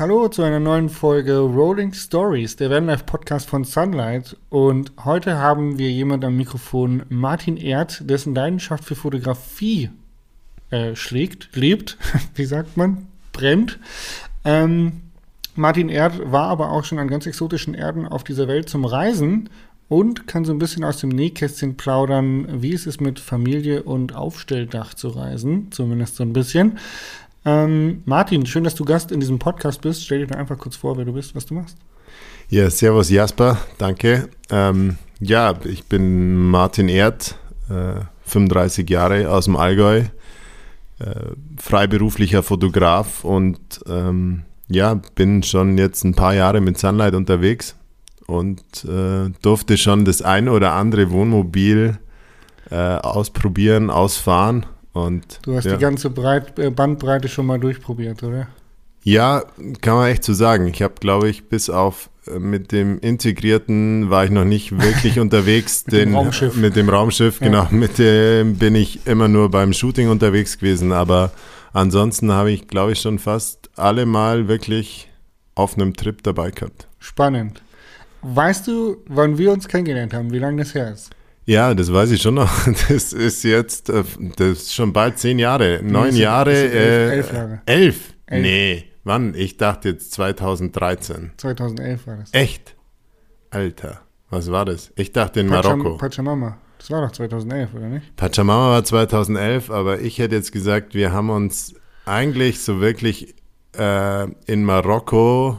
Hallo zu einer neuen Folge Rolling Stories, der Vanlife Podcast von Sunlight. Und heute haben wir jemand am Mikrofon, Martin Erd, dessen Leidenschaft für Fotografie äh, schlägt, lebt, wie sagt man, brennt. Ähm, Martin Erd war aber auch schon an ganz exotischen Erden auf dieser Welt zum Reisen und kann so ein bisschen aus dem Nähkästchen plaudern, wie es ist, mit Familie und Aufstelldach zu reisen, zumindest so ein bisschen. Ähm, Martin, schön, dass du Gast in diesem Podcast bist. Stell dich doch einfach kurz vor, wer du bist, was du machst. Ja, servus Jasper, danke. Ähm, ja, ich bin Martin Erd, äh, 35 Jahre aus dem Allgäu, äh, freiberuflicher Fotograf und ähm, ja, bin schon jetzt ein paar Jahre mit Sunlight unterwegs und äh, durfte schon das ein oder andere Wohnmobil äh, ausprobieren, ausfahren und, du hast ja. die ganze Breit, äh, Bandbreite schon mal durchprobiert, oder? Ja, kann man echt so sagen. Ich habe, glaube ich, bis auf äh, mit dem integrierten war ich noch nicht wirklich unterwegs. mit den, dem Raumschiff. Mit dem Raumschiff, ja. genau. Mit dem bin ich immer nur beim Shooting unterwegs gewesen. Aber ansonsten habe ich, glaube ich, schon fast alle Mal wirklich auf einem Trip dabei gehabt. Spannend. Weißt du, wann wir uns kennengelernt haben, wie lange das her ist? Ja, das weiß ich schon noch. Das ist jetzt, äh, das ist schon bald zehn Jahre, neun Jahre. Elf, äh, elf Jahre. Elf? elf? Nee, wann? Ich dachte jetzt 2013. 2011 war das. Echt? Alter, was war das? Ich dachte in Pacham Marokko. Pachamama. Das war doch 2011, oder nicht? Pachamama war 2011, aber ich hätte jetzt gesagt, wir haben uns eigentlich so wirklich äh, in Marokko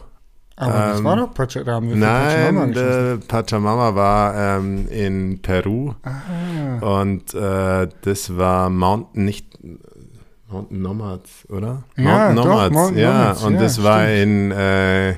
aber ähm, das war doch Pacha, da haben wir Nein, Pachamama, Pachamama war ähm, in Peru Aha. und äh, das war Mountain, nicht Mountain Nomads, oder? Ja, Mountain Nomads, doch, Mountain ja. Nomads, und ja, das war stimmt. in äh,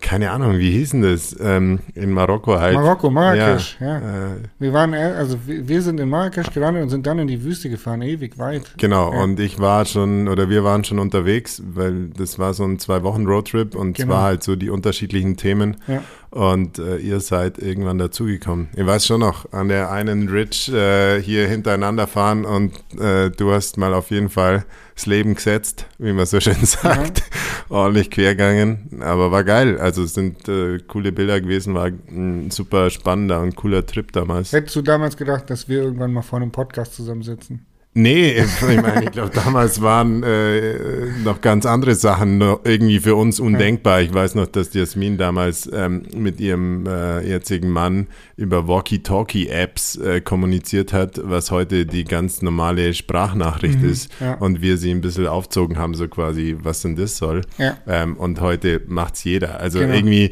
keine Ahnung, wie hießen das? Ähm, in Marokko halt. Marokko, Marrakesch, ja. ja. Äh, wir waren, also wir sind in Marrakesch gelandet und sind dann in die Wüste gefahren, ewig weit. Genau, ja. und ich war schon, oder wir waren schon unterwegs, weil das war so ein zwei Wochen Roadtrip und Genau. es war halt so die unterschiedlichen Themen. Ja. Und äh, ihr seid irgendwann dazugekommen. Ich weiß schon noch, an der einen Ridge äh, hier hintereinander fahren und äh, du hast mal auf jeden Fall das Leben gesetzt, wie man so schön sagt. Ordentlich quergegangen, aber war geil. Also es sind äh, coole Bilder gewesen, war ein super spannender und cooler Trip damals. Hättest du damals gedacht, dass wir irgendwann mal vor einem Podcast zusammensitzen? Nee, ich meine, ich glaube, damals waren äh, noch ganz andere Sachen noch irgendwie für uns undenkbar. Ich weiß noch, dass Jasmin damals ähm, mit ihrem äh, jetzigen Mann über Walkie-Talkie-Apps äh, kommuniziert hat, was heute die ganz normale Sprachnachricht Mhm, ist. ja. Und wir sie ein bisschen aufzogen haben, so quasi, was denn das soll. Ja. Ähm, und heute macht's jeder. Also Genau, irgendwie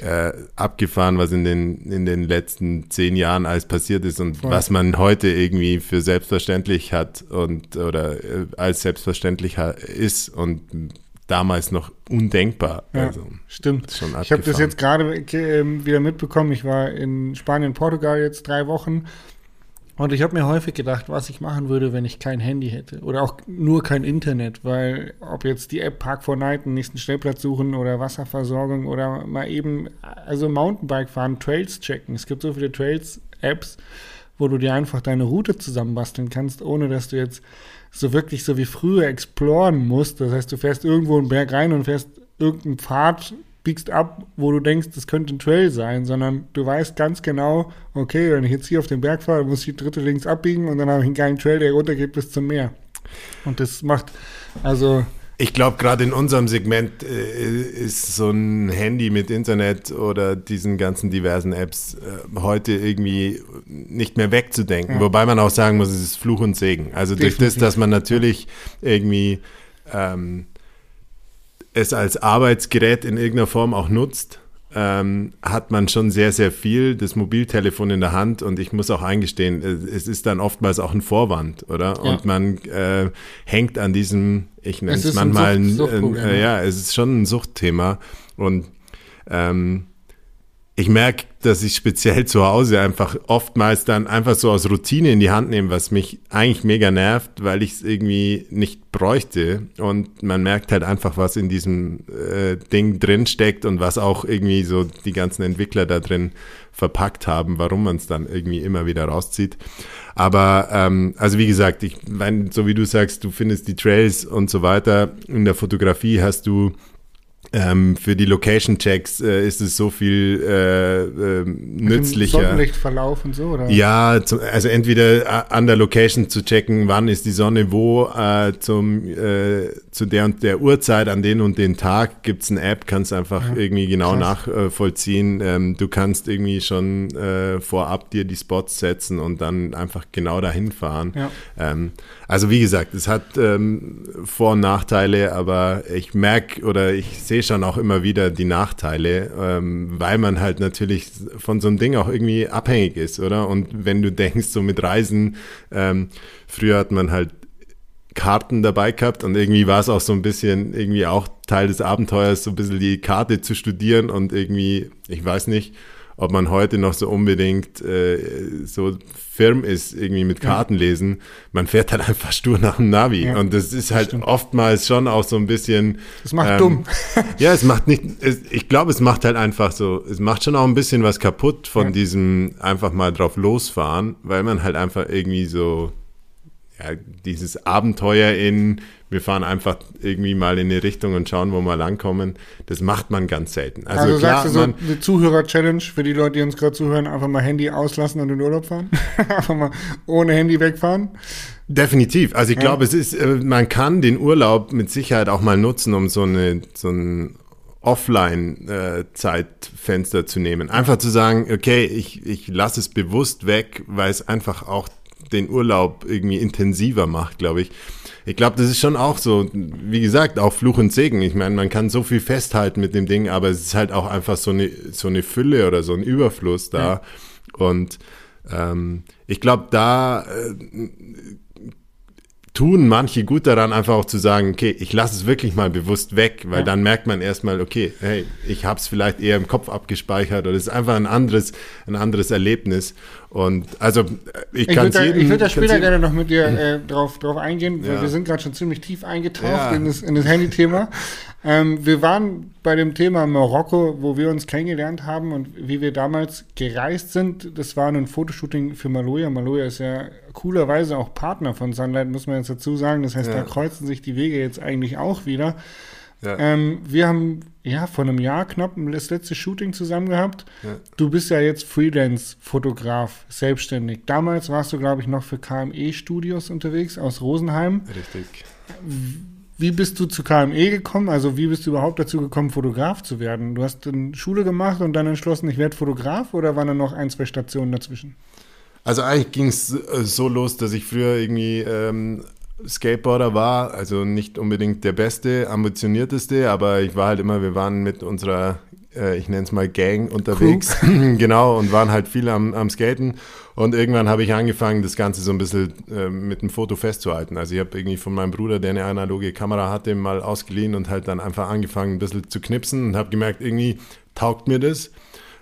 äh, abgefahren, was in den, in den letzten zehn Jahren alles passiert ist und Voll. was man heute irgendwie für selbstverständlich hat und oder äh, als selbstverständlich ist und damals noch undenkbar. Ja, Also, stimmt. Ich habe das jetzt gerade ähm, wieder mitbekommen. Ich war in Spanien, Portugal jetzt drei Wochen. Und ich habe mir häufig gedacht, was ich machen würde, wenn ich kein Handy hätte. Oder auch nur kein Internet. Weil ob jetzt die App Park for Night, einen nächsten Stellplatz suchen oder Wasserversorgung oder mal eben, also Mountainbike fahren, Trails checken. Es gibt so viele Trails-Apps, wo du dir einfach deine Route zusammenbasteln kannst, ohne dass du jetzt so wirklich so wie früher exploren musst. Das heißt, du fährst irgendwo einen Berg rein und fährst irgendeinen Pfad, biegst ab, wo du denkst, das könnte ein Trail sein, sondern du weißt ganz genau, okay, wenn ich jetzt hier auf den Berg fahre, muss ich die dritte links abbiegen und dann habe ich einen geilen Trail, der runtergeht bis zum Meer. Und das macht, also, Ich glaube, gerade in unserem Segment äh, ist so ein Handy mit Internet oder diesen ganzen diversen Apps äh, heute irgendwie nicht mehr wegzudenken. Ja. Wobei man auch sagen muss, es ist Fluch und Segen. Also durch das, dass man natürlich irgendwie ähm, es als Arbeitsgerät in irgendeiner Form auch nutzt, ähm, hat man schon sehr, sehr viel das Mobiltelefon in der Hand und ich muss auch eingestehen, es es ist dann oftmals auch ein Vorwand, oder? Ja. Und man äh, hängt an diesem, ich nenne Es manchmal, ein, äh, ja. ja, es ist schon ein Suchtthema und ähm, ich merke, dass ich speziell zu Hause einfach oftmals dann einfach so aus Routine in die Hand nehme, was mich eigentlich mega nervt, weil ich es irgendwie nicht bräuchte. Und man merkt halt einfach, was in diesem äh, Ding drin steckt und was auch irgendwie so die ganzen Entwickler da drin verpackt haben, warum man es dann irgendwie immer wieder rauszieht. Aber ähm, also wie gesagt, ich meine, so wie du sagst, du findest die Trails und so weiter. In der Fotografie hast du ähm, für die Location-Checks äh, ist es so viel äh, äh, nützlicher. Sonnenlichtverlauf und so, oder? Ja, zum, also entweder äh, an der Location zu checken, wann ist die Sonne wo, äh, zum, äh, zu der und der Uhrzeit, an den und den Tag gibt es eine App, kannst einfach ja, irgendwie genau krass. nachvollziehen. Ähm, du kannst irgendwie schon vorab dir die Spots setzen und dann einfach genau dahin fahren. Ja. Ähm, also wie gesagt, es hat ähm, Vor- und Nachteile, aber ich merke oder ich sehe schon auch immer wieder die Nachteile, ähm, weil man halt natürlich von so einem Ding auch irgendwie abhängig ist, oder? Und wenn du denkst, so mit Reisen, ähm, früher hat man halt Karten dabei gehabt und irgendwie war es auch so ein bisschen irgendwie auch Teil des Abenteuers, so ein bisschen die Karte zu studieren und irgendwie, ich weiß nicht, ob man heute noch so unbedingt äh, so firm ist, irgendwie mit Karten lesen. Man fährt halt einfach stur nach dem Navi. Ja, und das ist halt stimmt. oftmals schon auch so ein bisschen. Das macht ähm, dumm. ja, es macht nicht, es, ich glaube, es macht halt einfach so, es macht schon auch ein bisschen was kaputt von ja. diesem einfach mal drauf losfahren, weil man halt einfach irgendwie so, ja, dieses Abenteuer in, wir fahren einfach irgendwie mal in eine Richtung und schauen, wo wir langkommen. Das macht man ganz selten. Also, also klar, sagst du so eine Zuhörer-Challenge für die Leute, die uns gerade zuhören, einfach mal Handy auslassen und in den Urlaub fahren? einfach mal ohne Handy wegfahren? Definitiv. Also ich ja. glaube, es ist, äh, man kann den Urlaub mit Sicherheit auch mal nutzen, um so eine, so ein Offline-Zeitfenster äh, zu nehmen. Einfach zu sagen, okay, ich, ich lasse es bewusst weg, weil es einfach auch den Urlaub irgendwie intensiver macht, glaube ich ich glaube, das ist schon auch so, wie gesagt, auch Fluch und Segen. Ich meine, man kann so viel festhalten mit dem Ding, aber es ist halt auch einfach so eine, so eine Fülle oder so ein Überfluss da. Ja. Und ähm, ich glaube, da äh, tun manche gut daran, einfach auch zu sagen, okay, ich lasse es wirklich mal bewusst weg, weil ja. dann merkt man erstmal, okay, hey, ich habe es vielleicht eher im Kopf abgespeichert oder es ist einfach ein anderes, ein anderes Erlebnis. Und also ich kann es Ich würde da später gerne noch mit dir äh, drauf, drauf eingehen, weil ja. wir sind gerade schon ziemlich tief eingetaucht ja. in das, in das Handy-Thema. ähm, wir waren bei dem Thema Marokko, wo wir uns kennengelernt haben und wie wir damals gereist sind. Das war ein Fotoshooting für Maloya. Maloya ist ja coolerweise auch Partner von Sunlight, muss man jetzt dazu sagen. Das heißt, ja. da kreuzen sich die Wege jetzt eigentlich auch wieder. Ja. Ähm, wir haben ja vor einem Jahr knapp das letzte Shooting zusammen gehabt. Ja. Du bist ja jetzt Freelance-Fotograf, selbstständig. Damals warst du, glaube ich, noch für KME-Studios unterwegs aus Rosenheim. Richtig. Wie bist du zu KME gekommen? Also wie bist du überhaupt dazu gekommen, Fotograf zu werden? Du hast eine Schule gemacht und dann entschlossen, ich werde Fotograf oder waren da noch ein, zwei Stationen dazwischen? Also eigentlich ging es äh, so los, dass ich früher irgendwie ähm, Skateboarder war, also nicht unbedingt der beste, ambitionierteste, aber ich war halt immer, wir waren mit unserer, äh, ich nenne es mal Gang unterwegs, genau, und waren halt viel am, am Skaten. Und irgendwann habe ich angefangen, das Ganze so ein bisschen äh, mit dem Foto festzuhalten. Also ich habe irgendwie von meinem Bruder, der eine analoge Kamera hatte, mal ausgeliehen und halt dann einfach angefangen, ein bisschen zu knipsen und habe gemerkt, irgendwie taugt mir das.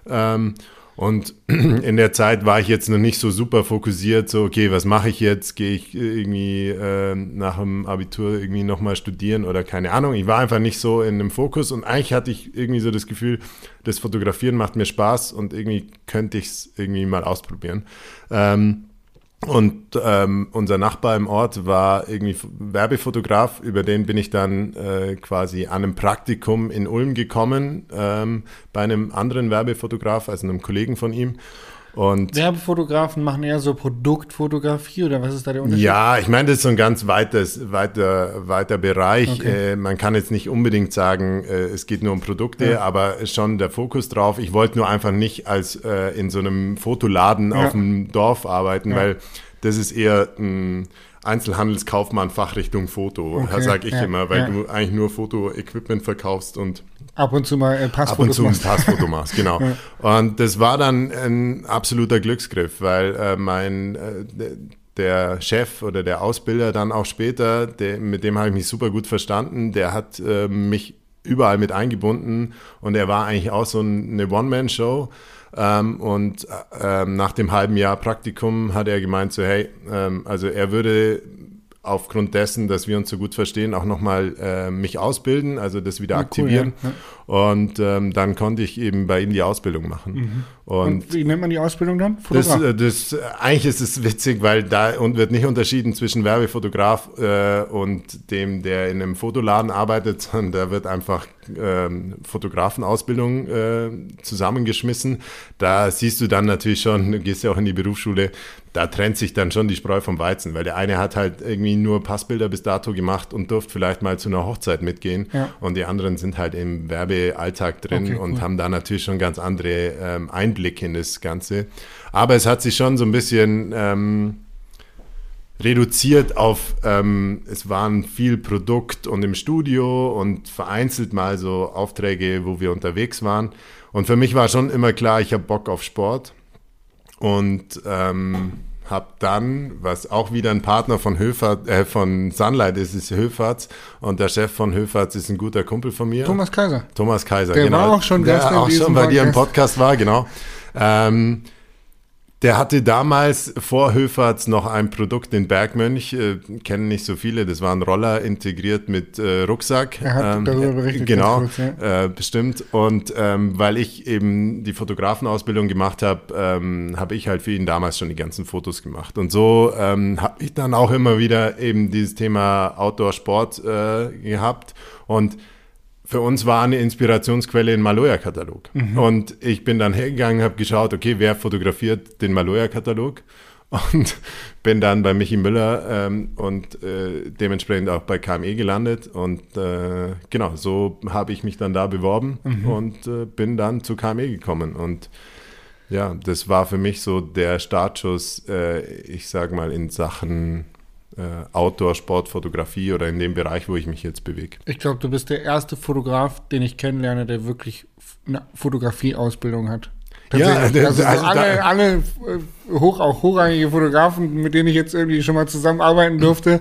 Ähm, und in der Zeit war ich jetzt noch nicht so super fokussiert, so, okay, was mache ich jetzt? Gehe ich irgendwie äh, nach dem Abitur irgendwie nochmal studieren oder keine Ahnung. Ich war einfach nicht so in dem Fokus und eigentlich hatte ich irgendwie so das Gefühl, das Fotografieren macht mir Spaß und irgendwie könnte ich es irgendwie mal ausprobieren. Ähm, und ähm, unser Nachbar im Ort war irgendwie Werbefotograf, über den bin ich dann äh, quasi an einem Praktikum in Ulm gekommen, ähm, bei einem anderen Werbefotograf, also einem Kollegen von ihm. Und Werbefotografen machen eher so Produktfotografie oder was ist da der Unterschied? Ja, ich meine, das ist so ein ganz weites, weiter, weiter Bereich. Okay. Äh, man kann jetzt nicht unbedingt sagen, äh, es geht nur um Produkte, ja. aber schon der Fokus drauf. Ich wollte nur einfach nicht als äh, in so einem Fotoladen ja. auf dem Dorf arbeiten, ja. weil das ist eher ein Einzelhandelskaufmann Fachrichtung Foto, okay. sage ich immer, weil du eigentlich nur Fotoequipment verkaufst und Ab und zu mal ein Passfoto Ab und zu ein Passfoto machst, genau. ja. Und das war dann ein absoluter Glücksgriff, weil äh, mein äh, der Chef oder der Ausbilder dann auch später, der, mit dem habe ich mich super gut verstanden, der hat äh, mich überall mit eingebunden und er war eigentlich auch so eine One-Man-Show. Ähm, und äh, nach dem halben Jahr Praktikum hat er gemeint, so hey, ähm, also er würde aufgrund dessen, dass wir uns so gut verstehen, auch nochmal äh, mich ausbilden, also das wieder ja, aktivieren. Cool, ja. Und ähm, dann konnte ich eben bei ihm die Ausbildung machen. Mhm. Und, und, wie nennt man die Ausbildung dann? Das, äh, das, eigentlich ist es witzig, weil da wird nicht unterschieden zwischen Werbefotograf äh, und dem, der in einem Fotoladen arbeitet, sondern da wird einfach ähm, Fotografenausbildung äh, zusammengeschmissen. Da siehst du dann natürlich schon, du gehst ja auch in die Berufsschule, da trennt sich dann schon die Spreu vom Weizen, weil der eine hat halt irgendwie nur Passbilder bis dato gemacht und durfte vielleicht mal zu einer Hochzeit mitgehen ja. und die anderen sind halt im Werbealltag drin okay, und haben da natürlich schon ganz andere ähm, Einblicke in das Ganze. Aber es hat sich schon so ein bisschen ähm, reduziert auf, ähm, es waren viel Produkt und im Studio und vereinzelt mal so Aufträge, wo wir unterwegs waren. Und für mich war schon immer klar, ich habe Bock auf Sport. Und ähm, habe dann, was auch wieder ein Partner von Höfert, äh, von Sunlight ist, ist Höferts und der Chef von Höferts ist ein guter Kumpel von mir. Thomas Kaiser. Thomas Kaiser, der genau. war auch schon der auch schon bei dir im Podcast war, genau. Ähm, der hatte damals vor Höferts noch ein Produkt in Bergmönch, äh, kennen nicht so viele, das war ein Roller integriert mit äh, Rucksack. Er hat ähm, darüber berichtet. Genau, kurz, ja. äh, bestimmt. Und ähm, weil ich eben die Fotografenausbildung gemacht habe, ähm, habe ich halt für ihn damals schon die ganzen Fotos gemacht. Und so ähm, habe ich dann auch immer wieder eben dieses Thema Outdoor-Sport äh, gehabt. Und für uns war eine Inspirationsquelle ein Maloya-Katalog. Mhm. Und ich bin dann hergegangen, habe geschaut, okay, wer fotografiert den Maloya-Katalog? Und bin dann bei Michi Müller ähm, und äh, dementsprechend auch bei KME gelandet. Und äh, genau, so habe ich mich dann da beworben mhm. und äh, bin dann zu KME gekommen. Und ja, das war für mich so der Startschuss, äh, ich sage mal, in Sachen äh, Outdoor, Sportfotografie oder in dem Bereich, wo ich mich jetzt bewege. Ich glaube, du bist der erste Fotograf, den ich kennenlerne, der wirklich eine Fotografieausbildung hat. Ja, also, also alle, alle äh, hoch, auch hochrangige Fotografen, mit denen ich jetzt irgendwie schon mal zusammenarbeiten durfte,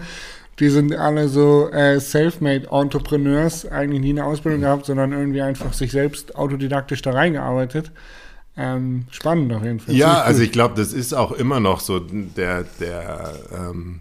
die sind alle so äh, self-made Entrepreneurs, eigentlich nie eine Ausbildung gehabt, sondern irgendwie einfach sich selbst autodidaktisch da reingearbeitet. Ähm, spannend auf jeden Fall. Ja, also ich glaube, das ist auch immer noch so der, der ähm,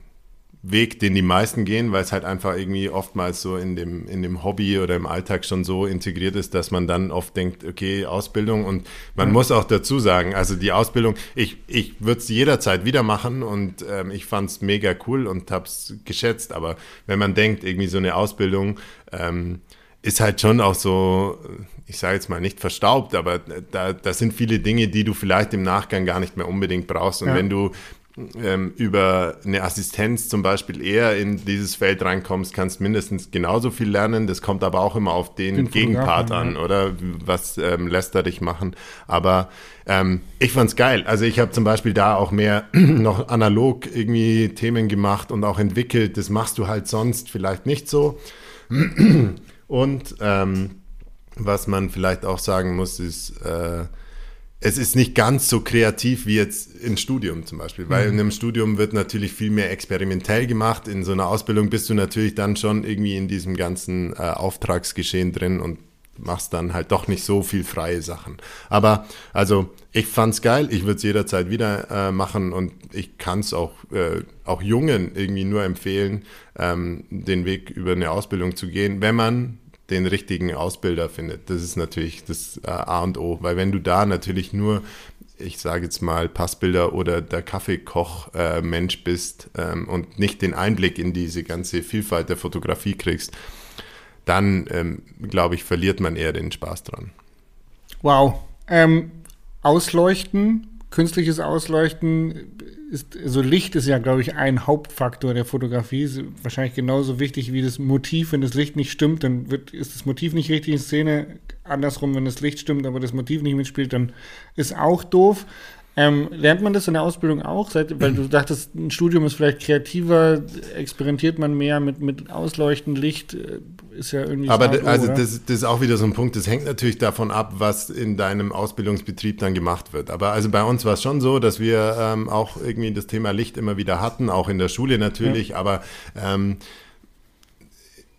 Weg, den die meisten gehen, weil es halt einfach irgendwie oftmals so in dem, in dem Hobby oder im Alltag schon so integriert ist, dass man dann oft denkt, okay, Ausbildung und man mhm. muss auch dazu sagen, also die Ausbildung, ich, ich würde es jederzeit wieder machen und ähm, ich fand es mega cool und habe es geschätzt, aber wenn man denkt, irgendwie so eine Ausbildung ähm, ist halt schon auch so, ich sage jetzt mal nicht verstaubt, aber da, da sind viele Dinge, die du vielleicht im Nachgang gar nicht mehr unbedingt brauchst und ja. wenn du ähm, über eine Assistenz zum Beispiel eher in dieses Feld reinkommst, kannst mindestens genauso viel lernen. Das kommt aber auch immer auf den, den Gegenpart an, ja. oder? Was ähm, lässt er dich machen? Aber ähm, ich fand's geil. Also ich habe zum Beispiel da auch mehr noch analog irgendwie Themen gemacht und auch entwickelt. Das machst du halt sonst vielleicht nicht so. Und ähm, was man vielleicht auch sagen muss, ist, äh, es ist nicht ganz so kreativ wie jetzt im Studium zum Beispiel, weil mhm. in einem Studium wird natürlich viel mehr experimentell gemacht. In so einer Ausbildung bist du natürlich dann schon irgendwie in diesem ganzen äh, Auftragsgeschehen drin und machst dann halt doch nicht so viel freie Sachen. Aber also ich fand's geil, ich würde es jederzeit wieder äh, machen und ich kann es auch, äh, auch Jungen irgendwie nur empfehlen, ähm, den Weg über eine Ausbildung zu gehen, wenn man den richtigen Ausbilder findet. Das ist natürlich das äh, A und O, weil wenn du da natürlich nur, ich sage jetzt mal, Passbilder oder der Kaffeekoch-Mensch äh, bist ähm, und nicht den Einblick in diese ganze Vielfalt der Fotografie kriegst, dann, ähm, glaube ich, verliert man eher den Spaß dran. Wow. Ähm, Ausleuchten, künstliches Ausleuchten ist, also Licht ist ja, glaube ich, ein Hauptfaktor der Fotografie. Ist wahrscheinlich genauso wichtig wie das Motiv. Wenn das Licht nicht stimmt, dann wird, ist das Motiv nicht richtig in Szene. Andersrum, wenn das Licht stimmt, aber das Motiv nicht mitspielt, dann ist auch doof. Ähm, lernt man das in der Ausbildung auch? Seit, weil du dachtest, ein Studium ist vielleicht kreativer, experimentiert man mehr mit, mit Ausleuchten, Licht, äh, ist ja irgendwie. Aber smart, also das, das, ist auch wieder so ein Punkt, das hängt natürlich davon ab, was in deinem Ausbildungsbetrieb dann gemacht wird. Aber also bei uns war es schon so, dass wir ähm, auch irgendwie das Thema Licht immer wieder hatten, auch in der Schule natürlich, ja. aber ähm,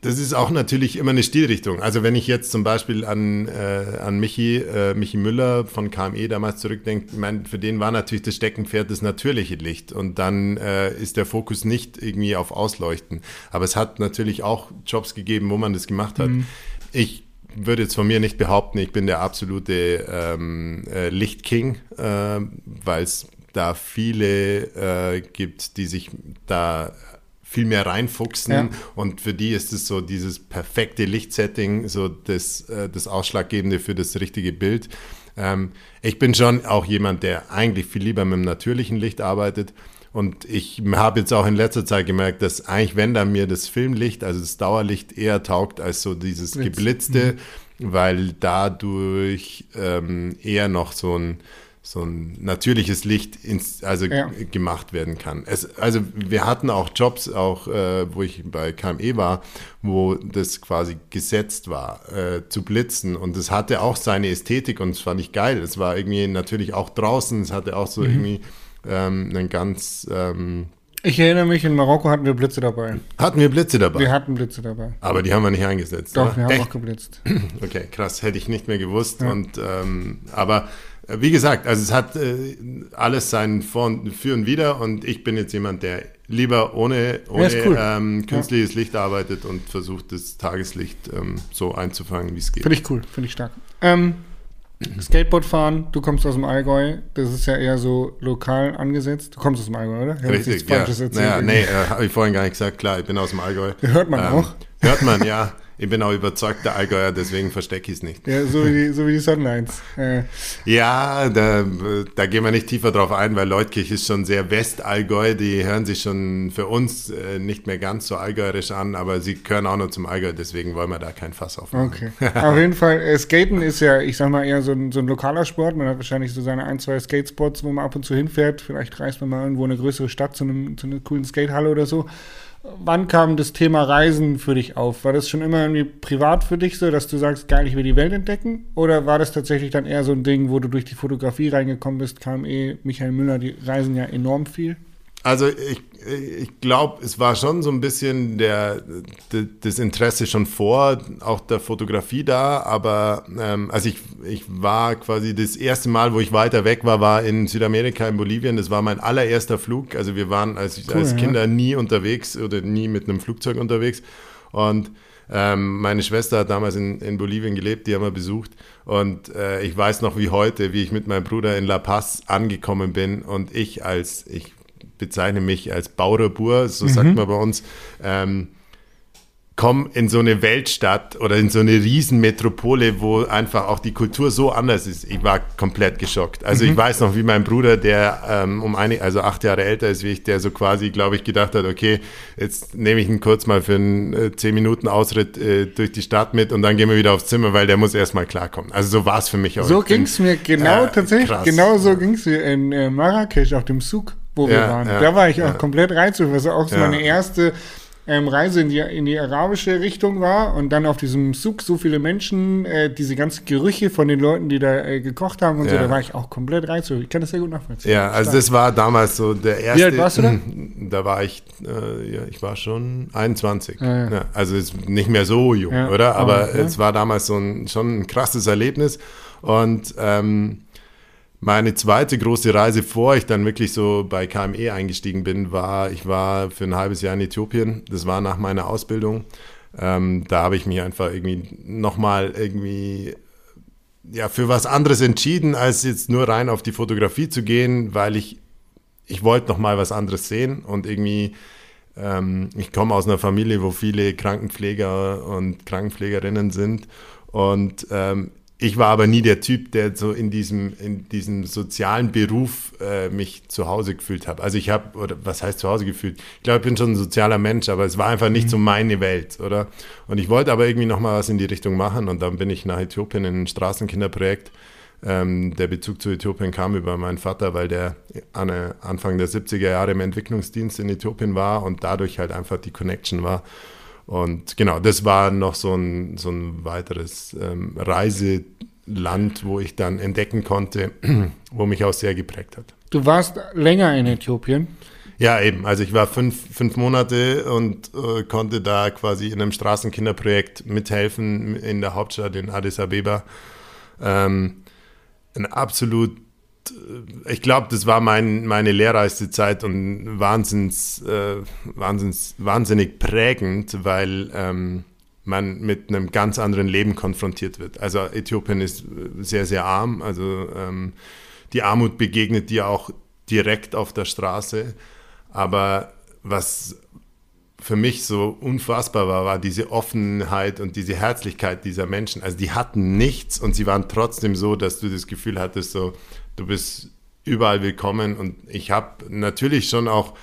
das ist auch natürlich immer eine Stilrichtung. Also wenn ich jetzt zum Beispiel an, äh, an Michi, äh, Michi Müller von KME damals zurückdenke, ich meine, für den war natürlich das Steckenpferd das natürliche Licht und dann äh, ist der Fokus nicht irgendwie auf Ausleuchten. Aber es hat natürlich auch Jobs gegeben, wo man das gemacht hat. Mhm. Ich würde jetzt von mir nicht behaupten, ich bin der absolute ähm, äh, Lichtking, äh, weil es da viele äh, gibt, die sich da viel mehr reinfuchsen ja. und für die ist es so dieses perfekte Lichtsetting, so das, äh, das Ausschlaggebende für das richtige Bild. Ähm, ich bin schon auch jemand, der eigentlich viel lieber mit dem natürlichen Licht arbeitet und ich habe jetzt auch in letzter Zeit gemerkt, dass eigentlich, wenn da mir das Filmlicht, also das Dauerlicht eher taugt als so dieses Blitz. geblitzte, mhm. weil dadurch ähm, eher noch so ein so ein natürliches Licht ins, also ja. gemacht werden kann. Es, also wir hatten auch Jobs, auch äh, wo ich bei KME war, wo das quasi gesetzt war, äh, zu blitzen. Und es hatte auch seine Ästhetik und das fand ich geil. Es war irgendwie natürlich auch draußen, es hatte auch so mhm. irgendwie ähm, einen ganz ähm, ich erinnere mich, in Marokko hatten wir Blitze dabei. Hatten wir Blitze dabei? Wir hatten Blitze dabei. Aber die haben wir nicht eingesetzt. Doch, oder? wir haben Echt? auch geblitzt. Okay, krass, hätte ich nicht mehr gewusst. Ja. Und ähm, aber wie gesagt, also es hat äh, alles sein Vor und Für und Wider und ich bin jetzt jemand, der lieber ohne, ohne ja, cool. ähm, künstliches ja. Licht arbeitet und versucht, das Tageslicht ähm, so einzufangen, wie es geht. Finde ich cool, finde ich stark. Ähm, Skateboard fahren, du kommst aus dem Allgäu, das ist ja eher so lokal angesetzt. Du kommst aus dem Allgäu, oder? Ich Richtig, ja. Naja, nee, äh, habe ich vorhin gar nicht gesagt. Klar, ich bin aus dem Allgäu. Hört man ähm, auch. Hört man, ja. Ich bin auch überzeugter Allgäuer, deswegen verstecke ich es nicht. Ja, so wie die, so wie die Sunlines. Äh. Ja, da, da gehen wir nicht tiefer drauf ein, weil Leutkirch ist schon sehr Westallgäu. Die hören sich schon für uns äh, nicht mehr ganz so allgäuerisch an, aber sie gehören auch noch zum Allgäu, deswegen wollen wir da kein Fass aufmachen. Okay. Auf jeden Fall, äh, Skaten ist ja, ich sag mal, eher so ein, so ein lokaler Sport. Man hat wahrscheinlich so seine ein, zwei Skatespots, wo man ab und zu hinfährt. Vielleicht reist man mal irgendwo in eine größere Stadt zu, einem, zu einer coolen Skatehalle oder so. Wann kam das Thema Reisen für dich auf? War das schon immer irgendwie privat für dich so, dass du sagst, geil, ich will die Welt entdecken? Oder war das tatsächlich dann eher so ein Ding, wo du durch die Fotografie reingekommen bist, KME, Michael Müller, die reisen ja enorm viel? Also ich, ich glaube, es war schon so ein bisschen der, das Interesse schon vor auch der Fotografie da, aber ähm, also ich, ich war quasi das erste Mal, wo ich weiter weg war, war in Südamerika, in Bolivien. Das war mein allererster Flug. Also wir waren als, cool, als Kinder ja. nie unterwegs oder nie mit einem Flugzeug unterwegs. Und ähm, meine Schwester hat damals in, in Bolivien gelebt, die haben wir besucht. Und äh, ich weiß noch wie heute, wie ich mit meinem Bruder in La Paz angekommen bin und ich als, ich bezeichne mich als Bauerbur, so mhm. sagt man bei uns, ähm, komm in so eine Weltstadt oder in so eine Riesenmetropole, wo einfach auch die Kultur so anders ist. Ich war komplett geschockt. Also mhm. ich weiß noch, wie mein Bruder, der ähm, um eine, also acht Jahre älter ist wie ich, der so quasi, glaube ich, gedacht hat, okay, jetzt nehme ich ihn kurz mal für einen äh, zehn Minuten Ausritt äh, durch die Stadt mit und dann gehen wir wieder aufs Zimmer, weil der muss erstmal klarkommen. Also so war es für mich auch. So ging es mir genau äh, tatsächlich, krass. genau so ging es mir in äh, Marrakesch auf dem Zug wo wir waren. Ja, da war ich auch ja. komplett reizvoll, was auch so meine erste ähm, Reise in die, in die arabische Richtung war und dann auf diesem Zug so viele Menschen, äh, diese ganzen Gerüche von den Leuten, die da äh, gekocht haben und ja. so, da war ich auch komplett reizvoll. Ich kann das sehr gut nachvollziehen. Ja, also das war damals so der erste. Wie alt warst du da? Da war ich, äh, ja, ich war schon 21. Ah, ja. also ist nicht mehr so jung, oder? Aber es war damals so ein, schon ein krasses Erlebnis und ähm, meine zweite große Reise, vor ich dann wirklich so bei KME eingestiegen bin, war, ich war für ein halbes Jahr in Äthiopien. Das war nach meiner Ausbildung. Ähm, da habe ich mich einfach irgendwie nochmal irgendwie ja, für was anderes entschieden, als jetzt nur rein auf die Fotografie zu gehen, weil ich, ich wollte nochmal was anderes sehen und irgendwie, ähm, ich komme aus einer Familie, wo viele Krankenpfleger und Krankenpflegerinnen sind und ähm, ich war aber nie der Typ, der so in diesem, in diesem sozialen Beruf äh, mich zu Hause gefühlt habe. Also ich habe, oder was heißt zu Hause gefühlt? Ich glaube, ich bin schon ein sozialer Mensch, aber es war einfach nicht mhm. so meine Welt, oder? Und ich wollte aber irgendwie nochmal was in die Richtung machen und dann bin ich nach Äthiopien in ein Straßenkinderprojekt. Ähm, der Bezug zu Äthiopien kam über meinen Vater, weil der an, Anfang der 70er Jahre im Entwicklungsdienst in Äthiopien war und dadurch halt einfach die Connection war. Und genau, das war noch so ein, so ein weiteres ähm, Reiseland, wo ich dann entdecken konnte, wo mich auch sehr geprägt hat. Du warst länger in Äthiopien? Ja, eben. Also ich war fünf, fünf Monate und äh, konnte da quasi in einem Straßenkinderprojekt mithelfen in der Hauptstadt in Addis Abeba. Ähm, ein absolut, ich glaube, das war mein, meine lehrreichste Zeit und wahnsinns, äh, wahnsinns, wahnsinnig prägend, weil ähm, man mit einem ganz anderen Leben konfrontiert wird. Also Äthiopien ist sehr, sehr arm. Also ähm, die Armut begegnet dir auch direkt auf der Straße. Aber was für mich so unfassbar war, war diese Offenheit und diese Herzlichkeit dieser Menschen. Also die hatten nichts und sie waren trotzdem so, dass du das Gefühl hattest, so, du bist überall willkommen. Und ich habe natürlich schon auch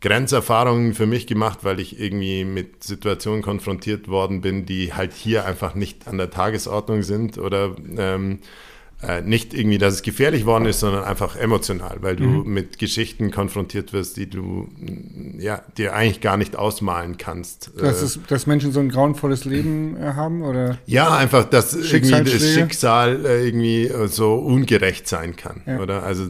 Grenzerfahrungen für mich gemacht, weil ich irgendwie mit Situationen konfrontiert worden bin, die halt hier einfach nicht an der Tagesordnung sind oder ähm, äh, nicht irgendwie, dass es gefährlich worden ist, sondern einfach emotional, weil du mhm. mit Geschichten konfrontiert wirst, die du ja, dir eigentlich gar nicht ausmalen kannst. Dass, äh, es, dass Menschen so ein grauenvolles Leben äh, haben? Oder ja, einfach, dass irgendwie das Schicksal äh, irgendwie äh, so ungerecht sein kann. Ja. Oder? Also,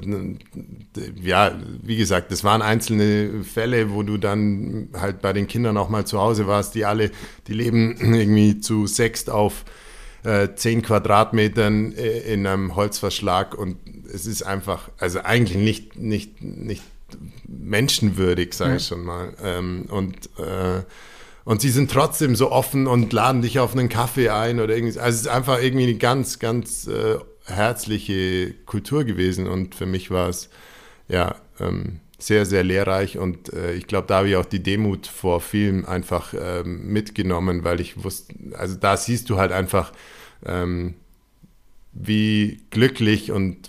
ja, wie gesagt, das waren einzelne Fälle, wo du dann halt bei den Kindern auch mal zu Hause warst, die alle, die leben irgendwie zu sechst auf äh, 10 Quadratmetern äh, in einem Holzverschlag und es ist einfach, also eigentlich nicht, nicht, nicht menschenwürdig, sage ich schon mal. Ähm, und, äh, und sie sind trotzdem so offen und laden dich auf einen Kaffee ein oder irgendwie. Also es ist einfach irgendwie eine ganz, ganz äh, herzliche Kultur gewesen und für mich war es ja ähm, sehr, sehr lehrreich und äh, ich glaube, da habe ich auch die Demut vor Film einfach ähm, mitgenommen, weil ich wusste, also da siehst du halt einfach, ähm, wie glücklich und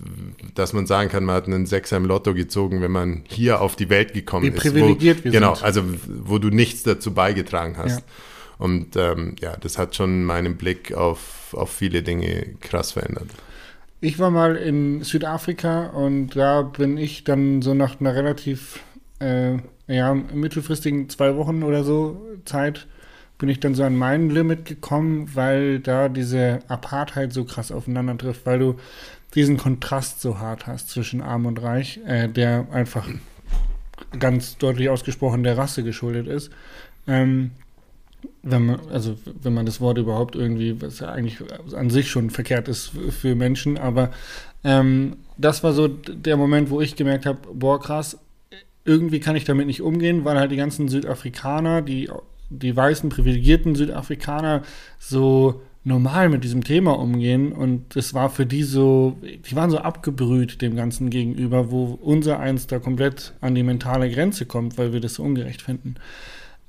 dass man sagen kann, man hat einen Sechser im Lotto gezogen, wenn man hier auf die Welt gekommen wie ist. privilegiert wo, wir Genau, sind. also wo du nichts dazu beigetragen hast. Ja. Und ähm, ja, das hat schon meinen Blick auf, auf viele Dinge krass verändert. Ich war mal in Südafrika und da bin ich dann so nach einer relativ äh, ja, mittelfristigen zwei Wochen oder so Zeit bin ich dann so an mein Limit gekommen, weil da diese Apartheid so krass aufeinander trifft, weil du diesen Kontrast so hart hast zwischen Arm und Reich, äh, der einfach ganz deutlich ausgesprochen der Rasse geschuldet ist. Ähm, wenn man, also wenn man das Wort überhaupt irgendwie, was ja eigentlich an sich schon verkehrt ist für Menschen, aber ähm, das war so der Moment, wo ich gemerkt habe, boah krass, irgendwie kann ich damit nicht umgehen, weil halt die ganzen Südafrikaner, die, die weißen privilegierten Südafrikaner so normal mit diesem Thema umgehen und es war für die so, die waren so abgebrüht dem Ganzen gegenüber, wo unser eins da komplett an die mentale Grenze kommt, weil wir das so ungerecht finden.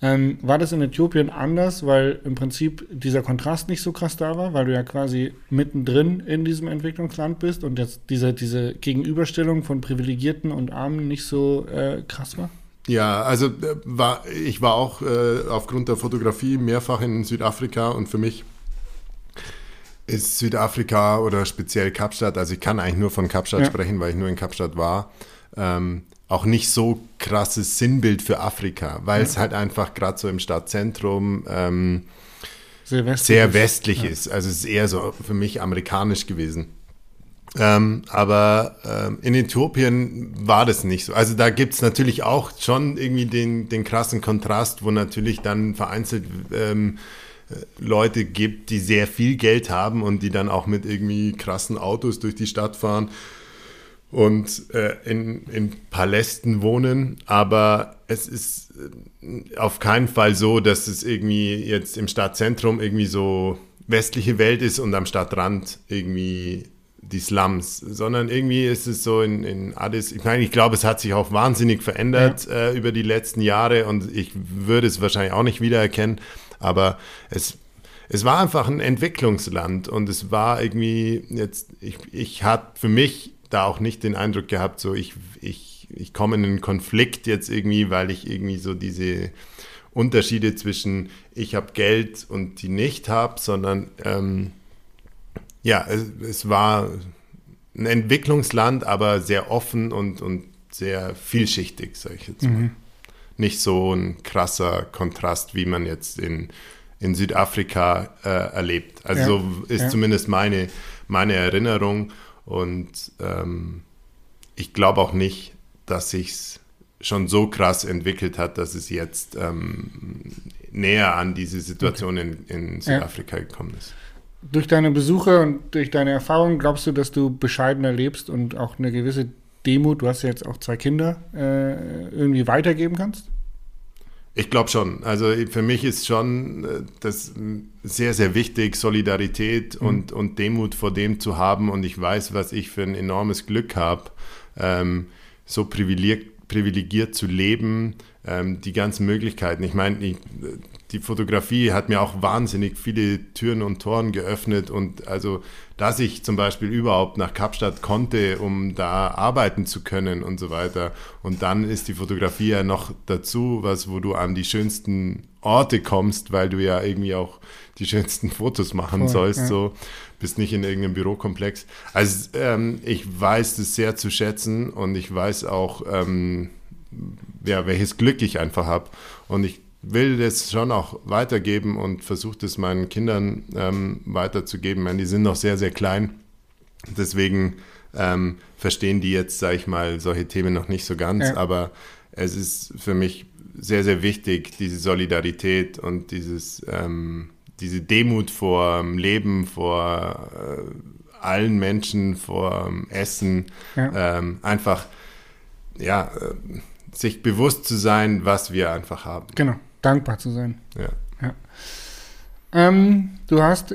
Ähm, war das in Äthiopien anders, weil im Prinzip dieser Kontrast nicht so krass da war, weil du ja quasi mittendrin in diesem Entwicklungsland bist und jetzt diese, diese Gegenüberstellung von Privilegierten und Armen nicht so äh, krass war? Ja, also äh, war, ich war auch äh, aufgrund der Fotografie mehrfach in Südafrika und für mich ist Südafrika oder speziell Kapstadt, also ich kann eigentlich nur von Kapstadt ja. sprechen, weil ich nur in Kapstadt war, ähm, auch nicht so krasses Sinnbild für Afrika, weil ja. es halt einfach gerade so im Stadtzentrum ähm, sehr westlich, sehr westlich ist. ist. Also es ist eher so für mich amerikanisch gewesen. Ähm, aber ähm, in Äthiopien war das nicht so. Also da gibt es natürlich auch schon irgendwie den, den krassen Kontrast, wo natürlich dann vereinzelt ähm, äh, Leute gibt, die sehr viel Geld haben und die dann auch mit irgendwie krassen Autos durch die Stadt fahren und äh, in, in Palästen wohnen, aber es ist äh, auf keinen Fall so, dass es irgendwie jetzt im Stadtzentrum irgendwie so westliche Welt ist und am Stadtrand irgendwie die Slums, sondern irgendwie ist es so in, in Addis, ich meine, ich glaube, es hat sich auch wahnsinnig verändert ja. äh, über die letzten Jahre und ich würde es wahrscheinlich auch nicht wiedererkennen, aber es, es war einfach ein Entwicklungsland und es war irgendwie jetzt, ich, ich hatte für mich da auch nicht den Eindruck gehabt, so ich, ich, ich komme in einen Konflikt jetzt irgendwie, weil ich irgendwie so diese Unterschiede zwischen ich habe Geld und die nicht habe, sondern ähm, ja, es, es, war ein Entwicklungsland, aber sehr offen und, und sehr vielschichtig, sage ich jetzt mal. Mhm. Nicht so ein krasser Kontrast, wie man jetzt in, in Südafrika äh, erlebt. Also ja, so ist ja. zumindest meine, meine Erinnerung. Und ähm, ich glaube auch nicht, dass ich es schon so krass entwickelt hat, dass es jetzt ähm, näher an diese Situation okay. in, in Südafrika ja. gekommen ist. Durch deine Besuche und durch deine Erfahrungen glaubst du, dass du bescheidener lebst und auch eine gewisse Demut, du hast ja jetzt auch zwei Kinder, äh, irgendwie weitergeben kannst? Ich glaube schon. Also für mich ist schon äh, das sehr, sehr wichtig, Solidarität mhm. und, und Demut vor dem zu haben. Und ich weiß, was ich für ein enormes Glück habe, ähm, so privilegiert, privilegiert zu leben, ähm, die ganzen Möglichkeiten. Ich meine, die Fotografie hat mir auch wahnsinnig viele Türen und Toren geöffnet und also, dass ich zum Beispiel überhaupt nach Kapstadt konnte, um da arbeiten zu können und so weiter. Und dann ist die Fotografie ja noch dazu, was, wo du an die schönsten Orte kommst, weil du ja irgendwie auch die schönsten Fotos machen Voll, sollst, ja. so bist nicht in irgendeinem Bürokomplex. Also ähm, ich weiß das sehr zu schätzen und ich weiß auch, ähm, ja, welches Glück ich einfach habe. Und ich will das schon auch weitergeben und versuche das meinen Kindern ähm, weiterzugeben. Meine, die sind noch sehr, sehr klein. Deswegen ähm, verstehen die jetzt, sage ich mal, solche Themen noch nicht so ganz. Ja. Aber es ist für mich sehr, sehr wichtig, diese Solidarität und dieses, ähm, diese Demut vor Leben, vor äh, allen Menschen, vor Essen. Ja. Ähm, einfach, ja, äh, sich bewusst zu sein, was wir einfach haben. Genau, dankbar zu sein. Ja. ja. Ähm, du hast,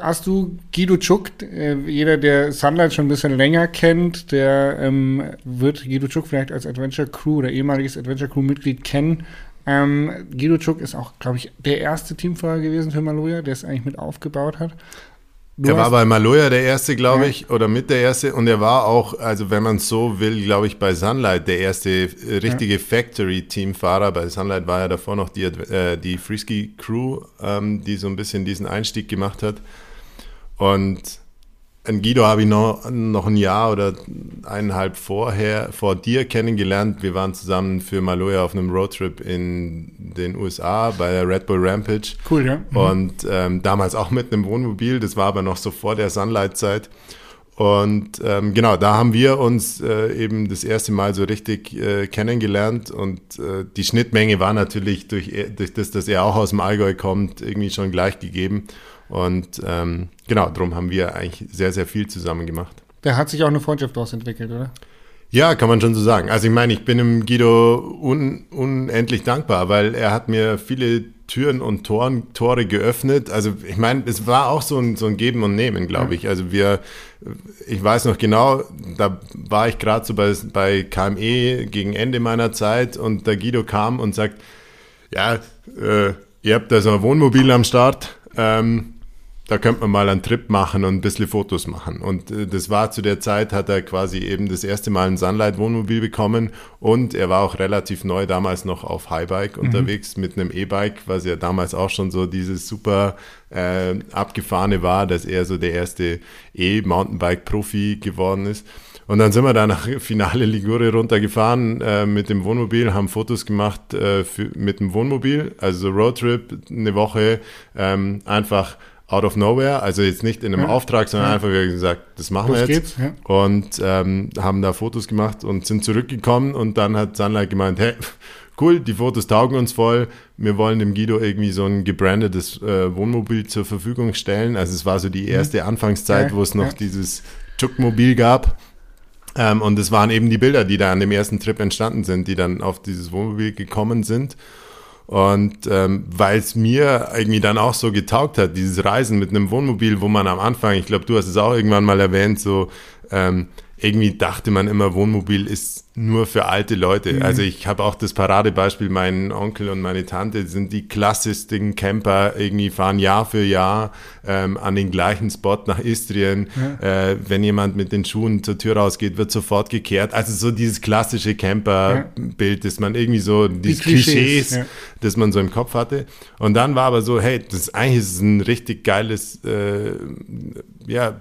hast du Guido Czuk, äh, jeder, der Sunlight schon ein bisschen länger kennt, der ähm, wird Guido Czuk vielleicht als Adventure Crew oder ehemaliges Adventure Crew Mitglied kennen. Ähm, Guido Czuk ist auch, glaube ich, der erste Teamfahrer gewesen für Maloja, der es eigentlich mit aufgebaut hat. Du er war bei Maloja der erste, glaube ja. ich, oder mit der erste. Und er war auch, also wenn man es so will, glaube ich, bei Sunlight der erste äh, richtige ja. Factory-Teamfahrer. Bei Sunlight war ja davor noch die, äh, die Freeski-Crew, ähm, die so ein bisschen diesen Einstieg gemacht hat. Und ein Guido habe ich noch, noch ein Jahr oder eineinhalb vorher, vor dir kennengelernt. Wir waren zusammen für Maloja auf einem Roadtrip in den USA bei der Red Bull Rampage. Cool, ja. Mhm. Und ähm, damals auch mit einem Wohnmobil. Das war aber noch so vor der Sunlight-Zeit. Und ähm, genau, da haben wir uns äh, eben das erste Mal so richtig äh, kennengelernt und äh, die Schnittmenge war natürlich durch, durch das, dass er auch aus dem Allgäu kommt, irgendwie schon gleich gegeben. Und ähm, genau, darum haben wir eigentlich sehr, sehr viel zusammen gemacht. Da hat sich auch eine Freundschaft daraus entwickelt, oder? Ja, kann man schon so sagen. Also ich meine, ich bin dem Guido un, unendlich dankbar, weil er hat mir viele Türen und Toren, Tore geöffnet. Also ich meine, es war auch so ein, so ein Geben und Nehmen, glaube ich. Also wir, ich weiß noch genau, da war ich gerade so bei, bei KME gegen Ende meiner Zeit und der Guido kam und sagt, ja, äh, ihr habt da so ein Wohnmobil am Start. Ähm, da könnte man mal einen Trip machen und ein bisschen Fotos machen. Und äh, das war zu der Zeit, hat er quasi eben das erste Mal ein Sunlight-Wohnmobil bekommen und er war auch relativ neu damals noch auf Highbike mhm. unterwegs mit einem E-Bike, was ja damals auch schon so dieses super äh, abgefahrene war, dass er so der erste E-Mountainbike-Profi geworden ist. Und dann sind wir da nach Finale Ligure runtergefahren äh, mit dem Wohnmobil, haben Fotos gemacht äh, für, mit dem Wohnmobil, also so Roadtrip, eine Woche, ähm, einfach out of nowhere, also jetzt nicht in einem ja. Auftrag, sondern ja. einfach wie gesagt, das machen das wir jetzt. Ja. Und ähm, haben da Fotos gemacht und sind zurückgekommen und dann hat Sunlight gemeint, hey, cool, die Fotos taugen uns voll, wir wollen dem Guido irgendwie so ein gebrandetes äh, Wohnmobil zur Verfügung stellen. Also es war so die mhm. erste Anfangszeit, wo es noch dieses Chuk-Mobil gab. Ähm, und es waren eben die Bilder, die da an dem ersten Trip entstanden sind, die dann auf dieses Wohnmobil gekommen sind. Und ähm, weil es mir irgendwie dann auch so getaugt hat, dieses Reisen mit einem Wohnmobil, wo man am Anfang, ich glaube, du hast es auch irgendwann mal erwähnt, so ähm, irgendwie dachte man immer, Wohnmobil ist nur für alte Leute. Mhm. Also ich habe auch das Paradebeispiel, mein Onkel und meine Tante sind die klassischsten Camper, irgendwie fahren Jahr für Jahr ähm, an den gleichen Spot nach Istrien. Ja. Äh, wenn jemand mit den Schuhen zur Tür rausgeht, wird sofort gekehrt. Also so dieses klassische Camper-Bild, das man irgendwie so, dieses die Klischees, Klischees ja. das man so im Kopf hatte. Und dann war aber so, hey, das eigentlich ist ein richtig geiles, äh, ja,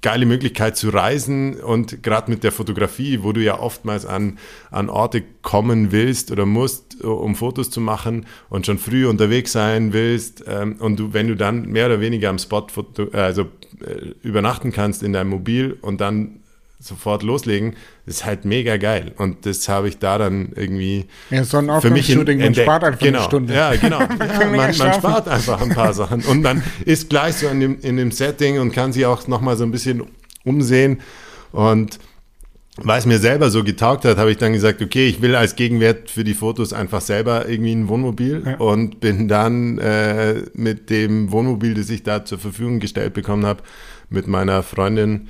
geile Möglichkeit zu reisen und gerade mit der Fotografie, wo du ja oftmals an, an Orte kommen willst oder musst, um Fotos zu machen und schon früh unterwegs sein willst ähm, und du, wenn du dann mehr oder weniger am Spot also äh, übernachten kannst in deinem Mobil und dann sofort loslegen, ist halt mega geil. Und das habe ich da dann irgendwie Ja, so ein für mich in- Aufgabenshooting, man entdeckt. spart einfach genau. eine Stunde. Ja, genau. Ja, man, man spart einfach ein paar Sachen. Und man ist gleich so in dem, in dem Setting und kann sich auch nochmal so ein bisschen umsehen. Und weil es mir selber so getaugt hat, habe ich dann gesagt, okay, ich will als Gegenwert für die Fotos einfach selber irgendwie ein Wohnmobil Ja. und bin dann äh, mit dem Wohnmobil, das ich da zur Verfügung gestellt bekommen habe, mit meiner Freundin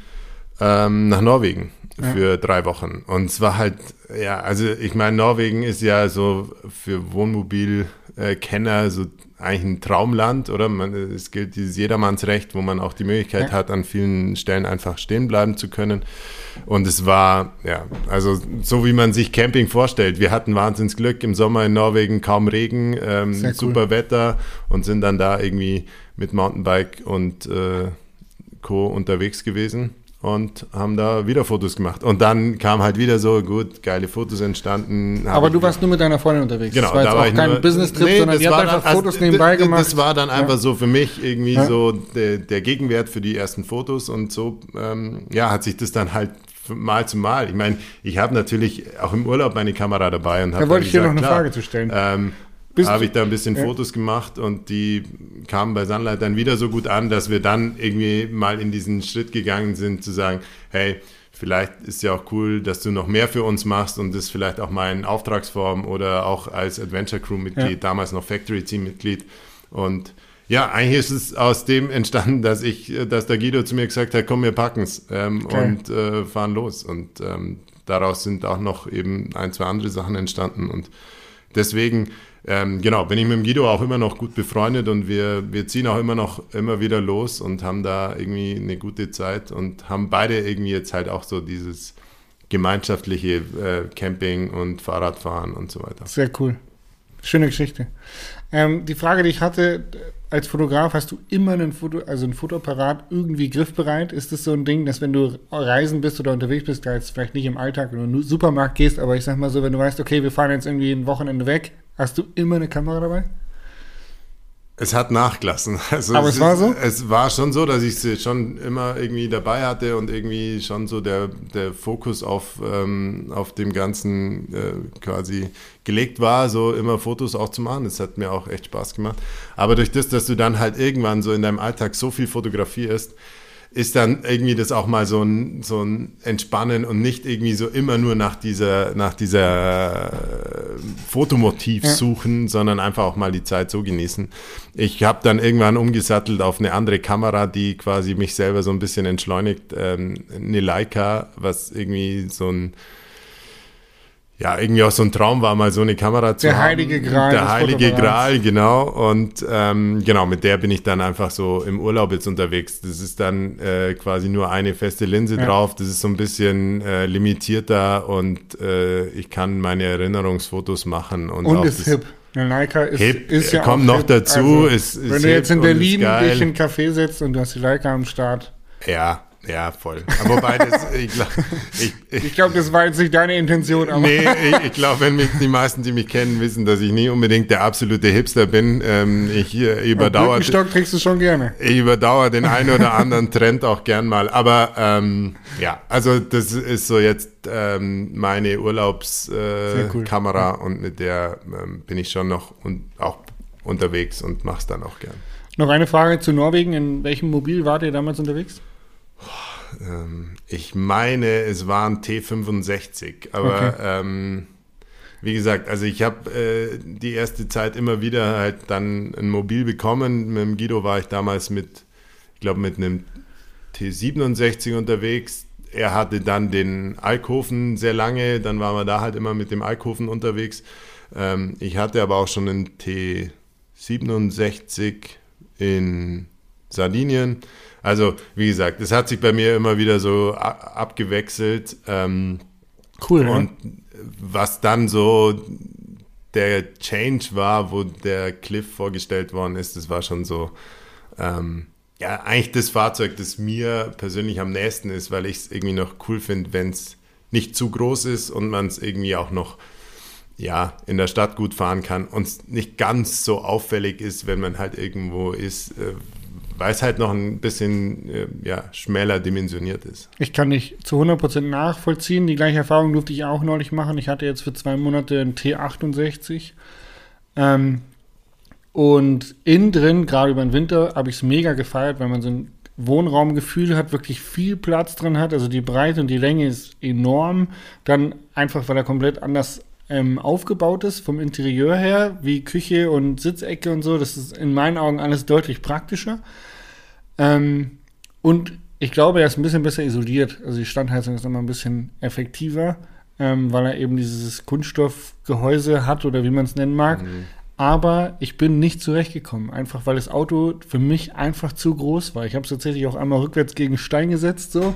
ähm, nach Norwegen Ja. für drei Wochen. Und es war halt, ja, also ich meine, Norwegen ist ja so für Wohnmobilkenner so eigentlich ein Traumland, oder? Man, es gilt dieses Jedermannsrecht, wo man auch die Möglichkeit Ja. hat, an vielen Stellen einfach stehen bleiben zu können. Und es war, ja, also so wie man sich Camping vorstellt. Wir hatten wahnsinns Glück im Sommer in Norwegen, kaum Regen, ähm, cool. super Wetter und sind dann da irgendwie mit Mountainbike und äh, Co. unterwegs gewesen und haben da wieder Fotos gemacht. Und dann kam halt wieder so, gut, geile Fotos entstanden. Aber du warst nur mit deiner Freundin unterwegs. Genau, das war da war auch ich kein Business-Trip, Nee, sondern ihr habt einfach dann- Fotos also, nebenbei gemacht. Das war dann einfach so für mich irgendwie Ja. so der, der Gegenwert für die ersten Fotos und so, ähm, ja, hat sich das dann halt Mal zu Mal. Ich meine, ich habe natürlich auch im Urlaub meine Kamera dabei und habe Da wollte ich dir noch eine klar, Frage zu stellen. ähm, habe ich da ein bisschen Ja. Fotos gemacht und die kamen bei Sunlight dann wieder so gut an, dass wir dann irgendwie mal in diesen Schritt gegangen sind, zu sagen, hey, vielleicht ist ja auch cool, dass du noch mehr für uns machst und das vielleicht auch mal in Auftragsform oder auch als Adventure Crew Mitglied, Ja. damals noch Factory Team Mitglied und ja, eigentlich ist es aus dem entstanden, dass ich, dass der Guido zu mir gesagt hat, komm, wir packen's ähm, Geil. und äh, fahren los. Und ähm, daraus sind auch noch eben ein, zwei andere Sachen entstanden. Und deswegen, ähm, genau, bin ich mit dem Guido auch immer noch gut befreundet und wir, wir ziehen auch immer noch immer wieder los und haben da irgendwie eine gute Zeit und haben beide irgendwie jetzt halt auch so dieses gemeinschaftliche äh, Camping und Fahrradfahren und so weiter. Sehr cool. Schöne Geschichte. Ähm, die Frage, die ich hatte, als Fotograf hast du immer einen Foto, also ein Fotoapparat irgendwie griffbereit? Ist das so ein Ding, dass wenn du reisen bist oder unterwegs bist, da jetzt vielleicht nicht im Alltag oder in den Supermarkt gehst, aber ich sag mal so, wenn du weißt, okay, wir fahren jetzt irgendwie ein Wochenende weg, hast du immer eine Kamera dabei? Es hat nachgelassen. Also Aber es war ist, so? Es war schon so, dass ich sie schon immer irgendwie dabei hatte und irgendwie schon so der, der Fokus auf, ähm, auf dem Ganzen äh, quasi gelegt war, so immer Fotos auch zu machen. Das hat mir auch echt Spaß gemacht. Aber durch das, dass du dann halt irgendwann so in deinem Alltag so viel fotografierst, ist dann irgendwie das auch mal so ein, so ein Entspannen und nicht irgendwie so immer nur nach dieser, nach dieser äh, Fotomotiv Ja. suchen, sondern einfach auch mal die Zeit so genießen. Ich habe dann irgendwann umgesattelt auf eine andere Kamera, die quasi mich selber so ein bisschen entschleunigt. Ähm, eine Leica, was irgendwie so ein ja, irgendwie auch so ein Traum war, mal so eine Kamera zu Der haben. heilige Gral Der heilige. Gral, genau. Und ähm, genau, mit der bin ich dann einfach so im Urlaub jetzt unterwegs. Das ist dann äh, quasi nur eine feste Linse Ja. drauf. Das ist so ein bisschen äh, limitierter und äh, ich kann meine Erinnerungsfotos machen. Und, Und auch ist hip. Eine Leica ist, Hip, ist ja kommt auch noch hip. dazu, Also, ist- ist wenn du jetzt in Berlin dich in einen Café sitzt und du hast die Leica am Start. Ja, ja, voll. Aber wobei das, ich, glaub, ich, ich, Ich glaube, das war jetzt nicht deine Intention, aber Nee, ich, ich glaube, wenn mich die meisten, die mich kennen, wissen, dass ich nie unbedingt der absolute Hipster bin. Ähm, ich äh, überdauere Birkenstock trägst du schon gerne. ich überdauere den einen oder anderen Trend auch gern mal. Aber ähm, ja, also das ist so jetzt ähm, meine Urlaubskamera cool. äh, Kamera und mit der ähm, bin ich schon noch und auch unterwegs und mache es dann auch gern. Noch eine Frage zu Norwegen. In welchem Mobil wart ihr damals unterwegs? Ähm, ich meine, es waren T65, aber Okay. ähm, wie gesagt, also ich habe äh, die erste Zeit immer wieder halt dann ein Mobil bekommen. Mit dem Guido war ich damals mit, ich glaube, mit einem T67 unterwegs. Er hatte dann den Alkoven sehr lange, dann waren wir da halt immer mit dem Alkoven unterwegs. Ähm, ich hatte aber auch schon einen T67 in Sardinien. Also, wie gesagt, es hat sich bei mir immer wieder so abgewechselt. Ähm, Cool. und was dann so der Change war, wo der Cliff vorgestellt worden ist, das war schon so, ähm, ja, eigentlich das Fahrzeug, das mir persönlich am nächsten ist, weil ich es irgendwie noch cool finde, wenn es nicht zu groß ist und man es irgendwie auch noch ja, in der Stadt gut fahren kann und es nicht ganz so auffällig ist, wenn man halt irgendwo ist, äh, weil es halt noch ein bisschen äh, ja, schmäler dimensioniert ist. Ich kann dich zu 100% nachvollziehen. Die gleiche Erfahrung durfte ich auch neulich machen. Ich hatte jetzt für zwei Monate einen T68. Ähm, und innen drin, gerade über den Winter, habe ich es mega gefeiert, weil man so ein Wohnraumgefühl hat, wirklich viel Platz drin hat. Also die Breite und die Länge ist enorm. Dann einfach, weil er komplett anders ähm, aufgebaut ist, vom Interieur her, wie Küche und Sitzecke und so. Das ist in meinen Augen alles deutlich praktischer. Ähm, und ich glaube, er ist ein bisschen besser isoliert. Also die Standheizung ist nochmal ein bisschen effektiver, ähm, weil er eben dieses Kunststoffgehäuse hat oder wie man es nennen mag. Mhm aber ich bin nicht zurechtgekommen, einfach weil das Auto für mich einfach zu groß war. Ich habe es tatsächlich auch einmal rückwärts gegen Stein gesetzt, so,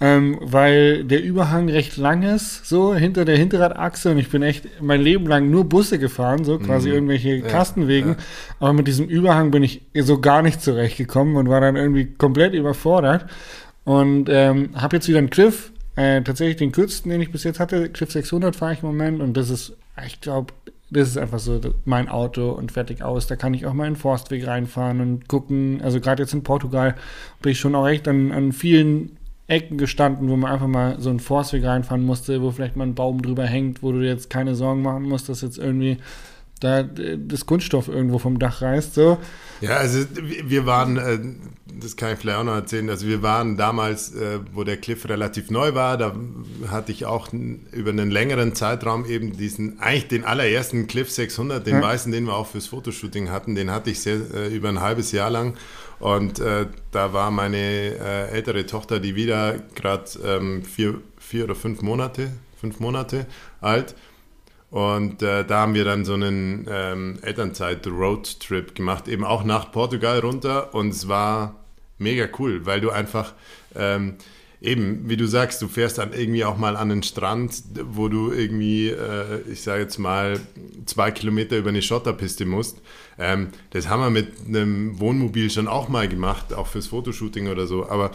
ähm, weil der Überhang recht lang ist, so hinter der Hinterradachse und ich bin echt mein Leben lang nur Busse gefahren, so quasi mhm. irgendwelche ja, Kastenwegen. Ja. Aber mit diesem Überhang bin ich so gar nicht zurechtgekommen und war dann irgendwie komplett überfordert und ähm, habe jetzt wieder einen Cliff, äh, tatsächlich den kürzesten, den ich bis jetzt hatte. Cliff 600 fahre ich im Moment und das ist, ich glaube, das ist einfach so mein Auto und fertig aus. Da kann ich auch mal in Forstweg reinfahren und gucken. Also gerade jetzt in Portugal bin ich schon auch echt an, an vielen Ecken gestanden, wo man einfach mal so einen Forstweg reinfahren musste, wo vielleicht mal ein Baum drüber hängt, wo du jetzt keine Sorgen machen musst, dass jetzt irgendwie da das Kunststoff irgendwo vom Dach reißt. So. Ja, also wir waren, äh, das kann ich vielleicht auch noch erzählen, also wir waren damals, äh, wo der Cliff relativ neu war, da hatte ich auch über einen längeren Zeitraum eben diesen, eigentlich den allerersten Cliff 600, den ja. weißen, den wir auch fürs Fotoshooting hatten, den hatte ich sehr, äh, über ein halbes Jahr lang und äh, da war meine äh, ältere Tochter, die wieder gerade ähm, vier, vier oder fünf Monate, fünf Monate alt und äh, da haben wir dann so einen ähm, Elternzeit-Roadtrip gemacht, eben auch nach Portugal runter. Und es war mega cool, weil du einfach ähm, eben, wie du sagst, du fährst dann irgendwie auch mal an den Strand, wo du irgendwie, äh, ich sage jetzt mal, zwei Kilometer über eine Schotterpiste musst. Ähm, das haben wir mit einem Wohnmobil schon auch mal gemacht, auch fürs Fotoshooting oder so. Aber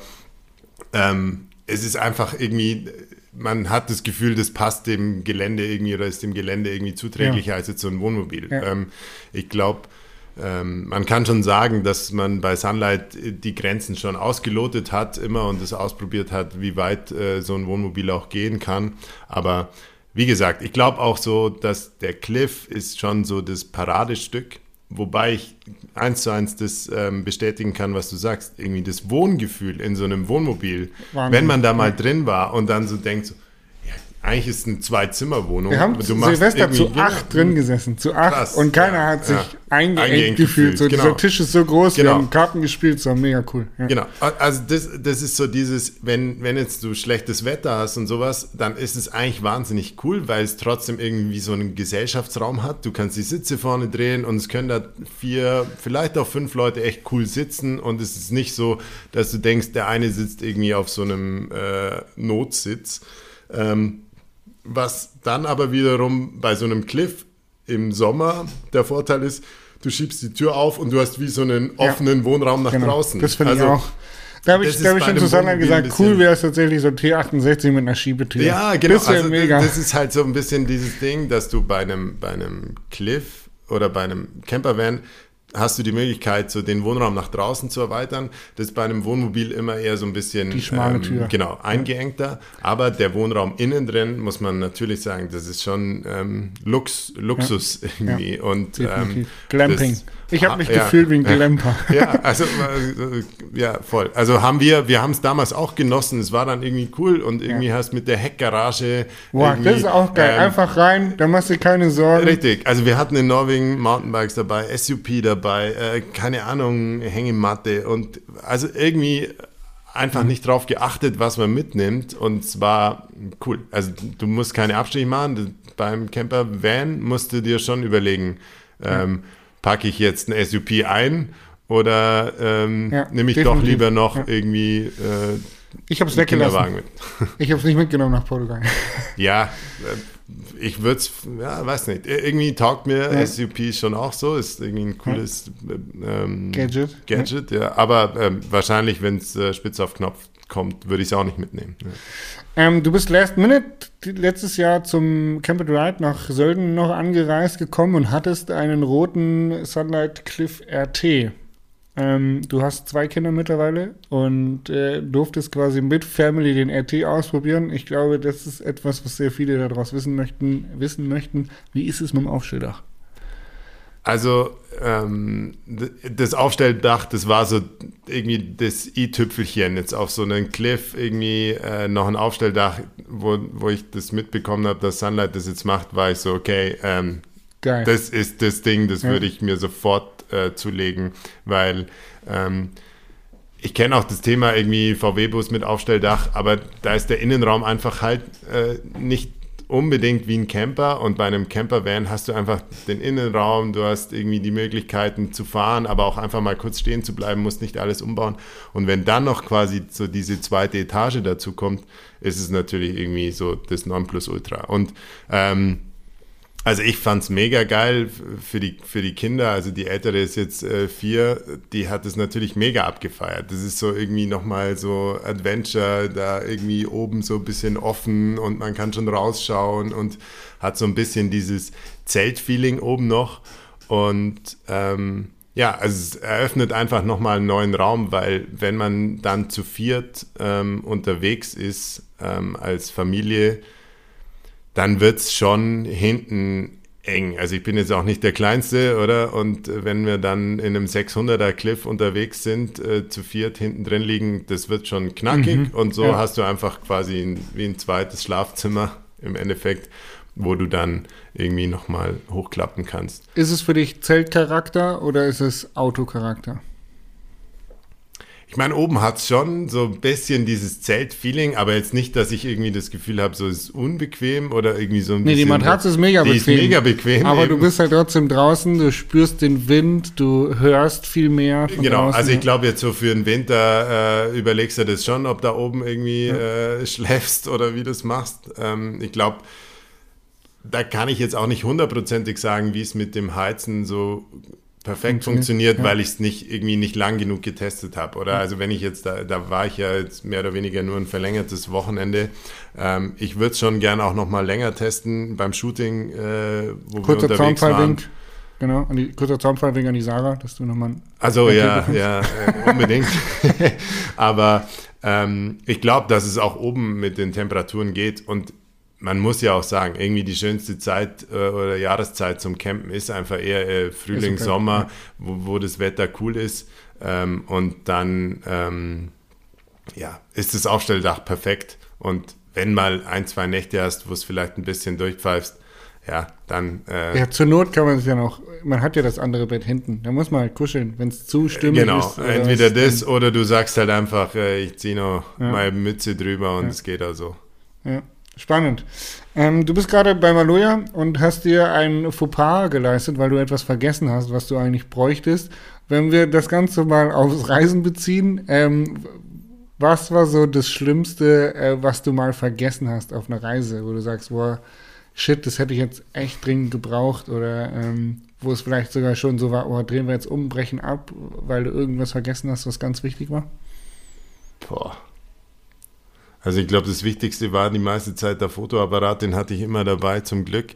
ähm, es ist einfach irgendwie man hat das Gefühl, das passt dem Gelände irgendwie oder ist dem Gelände irgendwie zuträglicher ja. als jetzt so ein Wohnmobil. Ja. Ähm, ich glaube, ähm, man kann schon sagen, dass man bei Sunlight die Grenzen schon ausgelotet hat immer und es ausprobiert hat, wie weit äh, so ein Wohnmobil auch gehen kann. Aber wie gesagt, ich glaube auch so, dass der Cliff ist schon so das Paradestück Wobei ich eins zu eins das ähm, bestätigen kann, was du sagst. Irgendwie das Wohngefühl in so einem Wohnmobil, Wahnsinn. wenn man da mal drin war und dann so denkt, so, eigentlich ist es eine Zwei-Zimmer-Wohnung. Wir haben du Silvester zu acht drin gesessen, zu acht. Krass, und keiner ja, hat sich ja. eingeengt, eingeengt gefühlt. So, genau. Dieser Tisch ist so groß, genau. wir haben Karten gespielt, so mega cool. Ja. Genau, also das, das ist so dieses, wenn, wenn jetzt du schlechtes Wetter hast und sowas, dann ist es eigentlich wahnsinnig cool, weil es trotzdem irgendwie so einen Gesellschaftsraum hat. Du kannst die Sitze vorne drehen und es können da vier, vielleicht auch fünf Leute echt cool sitzen und es ist nicht so, dass du denkst, der eine sitzt irgendwie auf so einem äh, Notsitz. Ähm, was dann aber wiederum bei so einem Cliff im Sommer der Vorteil ist, du schiebst die Tür auf und du hast wie so einen offenen ja, Wohnraum nach genau. draußen. Das finde also, ich auch. Da habe ich, da hab ich schon zusammen gesagt, cool wäre es tatsächlich so ein T68 mit einer Schiebetür. Ja, genau. Das, also, mega. das ist halt so ein bisschen dieses Ding, dass du bei einem, bei einem Cliff oder bei einem Campervan hast du die Möglichkeit, so den Wohnraum nach draußen zu erweitern. Das ist bei einem Wohnmobil immer eher so ein bisschen die schmale ähm, Tür. genau eingeengter. Aber der Wohnraum innen drin muss man natürlich sagen, das ist schon ähm, Lux, Luxus ja. irgendwie ja. und ähm, Glamping. Das, ich habe mich ja, gefühlt wie ein Glamper. Ja, also äh, ja, voll. Also haben wir, wir haben es damals auch genossen. Es war dann irgendwie cool und irgendwie ja. hast mit der Heckgarage. Boah, das ist auch geil. Ähm, Einfach rein, da machst du keine Sorgen. Richtig. Also wir hatten in Norwegen Mountainbikes dabei, SUP dabei, äh, keine Ahnung, Hängematte und also irgendwie einfach nicht drauf geachtet, was man mitnimmt und es war cool. Also du musst keine Abstriche machen. Beim Camper Van musst du dir schon überlegen. Ähm, packe ich jetzt ein SUP ein oder ähm, ja, nehme ich definitiv. doch lieber noch ja. irgendwie äh, ich habe es weggelassen. Mit. ich habe es nicht mitgenommen nach Portugal. ja, äh, ich würde es, ja, weiß nicht. Irgendwie taugt mir ja. SUP schon auch so. Ist irgendwie ein cooles ähm, Gadget. Gadget, ja. Aber ähm, wahrscheinlich, wenn es äh, spitz auf Knopf kommt, würde ich es auch nicht mitnehmen. Ja. Ähm, du bist Last Minute letztes Jahr zum Camp Ride nach Sölden noch angereist gekommen und hattest einen roten Sunlight Cliff RT. Ähm, du hast zwei Kinder mittlerweile und äh, durftest quasi mit Family den RT ausprobieren. Ich glaube, das ist etwas, was sehr viele daraus wissen möchten. Wissen möchten. Wie ist es mit dem Aufstelldach? Also ähm, das Aufstelldach, das war so irgendwie das i-Tüpfelchen jetzt auf so einen Cliff irgendwie äh, noch ein Aufstelldach, wo, wo ich das mitbekommen habe, dass Sunlight das jetzt macht, war ich so, okay, ähm, Geil. das ist das Ding, das ja. würde ich mir sofort äh, zulegen, weil ähm, ich kenne auch das Thema irgendwie VW-Bus mit Aufstelldach, aber da ist der Innenraum einfach halt äh, nicht unbedingt wie ein Camper und bei einem Campervan hast du einfach den Innenraum, du hast irgendwie die Möglichkeiten zu fahren, aber auch einfach mal kurz stehen zu bleiben, musst nicht alles umbauen. Und wenn dann noch quasi so diese zweite Etage dazu kommt, ist es natürlich irgendwie so das Nonplusultra. Und ähm, also ich fand es mega geil für die, für die Kinder. Also die Ältere ist jetzt äh, vier, die hat es natürlich mega abgefeiert. Das ist so irgendwie nochmal so Adventure, da irgendwie oben so ein bisschen offen und man kann schon rausschauen und hat so ein bisschen dieses Zeltfeeling oben noch. Und ähm, ja, also es eröffnet einfach nochmal einen neuen Raum, weil wenn man dann zu viert ähm, unterwegs ist ähm, als Familie, dann wird es schon hinten eng. Also ich bin jetzt auch nicht der Kleinste, oder? Und wenn wir dann in einem 600er Cliff unterwegs sind, äh, zu viert hinten drin liegen, das wird schon knackig. Mhm. Und so ja. hast du einfach quasi ein, wie ein zweites Schlafzimmer im Endeffekt, wo du dann irgendwie nochmal hochklappen kannst. Ist es für dich Zeltcharakter oder ist es Autocharakter? Ich meine, oben hat es schon so ein bisschen dieses Zelt-Feeling, aber jetzt nicht, dass ich irgendwie das Gefühl habe, so ist es unbequem oder irgendwie so ein nee, bisschen. Nee, die Matratze ist mega die bequem. Ist mega bequem. Aber eben. du bist halt trotzdem draußen, du spürst den Wind, du hörst viel mehr. genau, draußen. also ich glaube jetzt so für den Winter äh, überlegst du das schon, ob da oben irgendwie ja. äh, schläfst oder wie du es machst. Ähm, ich glaube, da kann ich jetzt auch nicht hundertprozentig sagen, wie es mit dem Heizen so perfekt funktioniert, ja. weil ich es nicht irgendwie nicht lang genug getestet habe. Oder also wenn ich jetzt da, da war ich ja jetzt mehr oder weniger nur ein verlängertes Wochenende. Ähm, ich würde es schon gerne auch noch mal länger testen beim Shooting, äh, wo Kurzer wir unterwegs waren. Genau, an die, kurzer Zaunfallwink an die Sarah, dass du nochmal. Also ja, ja, äh, unbedingt. Aber ähm, ich glaube, dass es auch oben mit den Temperaturen geht und man muss ja auch sagen, irgendwie die schönste Zeit äh, oder Jahreszeit zum Campen ist einfach eher äh, Frühling, okay. Sommer, wo, wo, das Wetter cool ist. Ähm, und dann ähm, ja, ist das Aufstelldach perfekt. Und wenn mal ein, zwei Nächte hast, wo es vielleicht ein bisschen durchpfeifst, ja, dann. Äh, ja, zur Not kann man es ja noch, man hat ja das andere Bett hinten. Da muss man halt kuscheln, wenn es zu stimmig genau, ist. Genau, entweder das oder du sagst halt einfach, äh, ich ziehe noch ja. meine Mütze drüber und ja. es geht also. Ja. Spannend. Ähm, du bist gerade bei Maloja und hast dir ein Fauxpas geleistet, weil du etwas vergessen hast, was du eigentlich bräuchtest. Wenn wir das Ganze mal aufs Reisen beziehen, ähm, was war so das Schlimmste, äh, was du mal vergessen hast auf einer Reise, wo du sagst, boah, shit, das hätte ich jetzt echt dringend gebraucht oder ähm, wo es vielleicht sogar schon so war, oh, drehen wir jetzt um, brechen ab, weil du irgendwas vergessen hast, was ganz wichtig war? Boah. Also ich glaube, das Wichtigste war die meiste Zeit der Fotoapparat, den hatte ich immer dabei, zum Glück.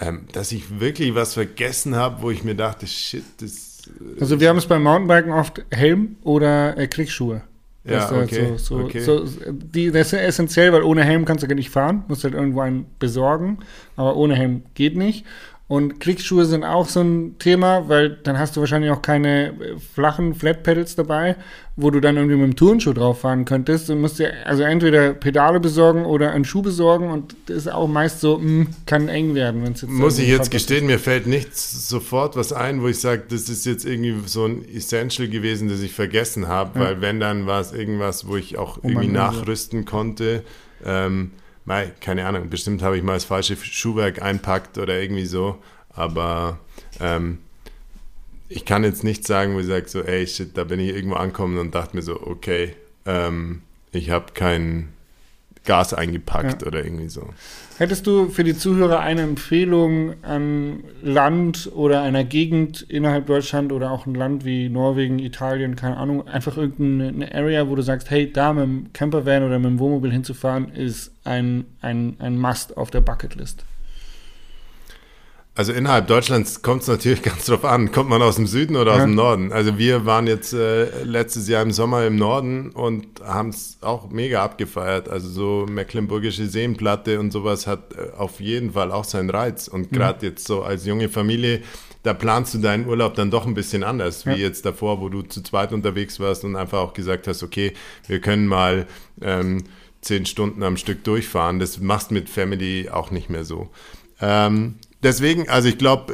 Ähm, dass ich wirklich was vergessen habe, wo ich mir dachte, shit, das. Äh, also wir haben es beim Mountainbiken oft Helm oder äh, Klickschuhe. Ja, okay, so, so, okay. So, die, das ist essentiell, weil ohne Helm kannst du gar nicht fahren, musst halt irgendwo einen besorgen, aber ohne Helm geht nicht. Und Klickschuhe sind auch so ein Thema, weil dann hast du wahrscheinlich auch keine äh, flachen Flat Pedals dabei, wo du dann irgendwie mit dem Turnschuh drauf fahren könntest. Du musst dir also entweder Pedale besorgen oder einen Schuh besorgen und das ist auch meist so, mh, hm, kann eng werden, wenn es jetzt Muss ich jetzt gestehen, mir fällt nichts sofort was ein, wo ich sage, das ist jetzt irgendwie so ein Essential gewesen, das ich vergessen habe, ja. weil wenn dann war es irgendwas, wo ich auch oh irgendwie nachrüsten konnte. Ähm, Mei, keine Ahnung, bestimmt habe ich mal das falsche Schuhwerk einpackt oder irgendwie so, aber ähm, ich kann jetzt nicht sagen, wo ich sage so, ey, shit, da bin ich irgendwo angekommen und dachte mir so, okay, ähm, ich habe kein Gas eingepackt ja. oder irgendwie so. Hättest du für die Zuhörer eine Empfehlung an Land oder einer Gegend innerhalb Deutschland oder auch ein Land wie Norwegen, Italien, keine Ahnung, einfach irgendeine Area, wo du sagst, hey, da mit dem Campervan oder mit dem Wohnmobil hinzufahren, ist ein, ein, ein Must auf der Bucketlist? Also innerhalb Deutschlands kommt es natürlich ganz drauf an. Kommt man aus dem Süden oder ja. aus dem Norden? Also wir waren jetzt äh, letztes Jahr im Sommer im Norden und haben es auch mega abgefeiert. Also so Mecklenburgische Seenplatte und sowas hat äh, auf jeden Fall auch seinen Reiz. Und gerade mhm. jetzt so als junge Familie, da planst du deinen Urlaub dann doch ein bisschen anders, wie ja. jetzt davor, wo du zu zweit unterwegs warst und einfach auch gesagt hast, okay, wir können mal ähm, zehn Stunden am Stück durchfahren. Das machst mit Family auch nicht mehr so. Ähm, deswegen, also ich glaube,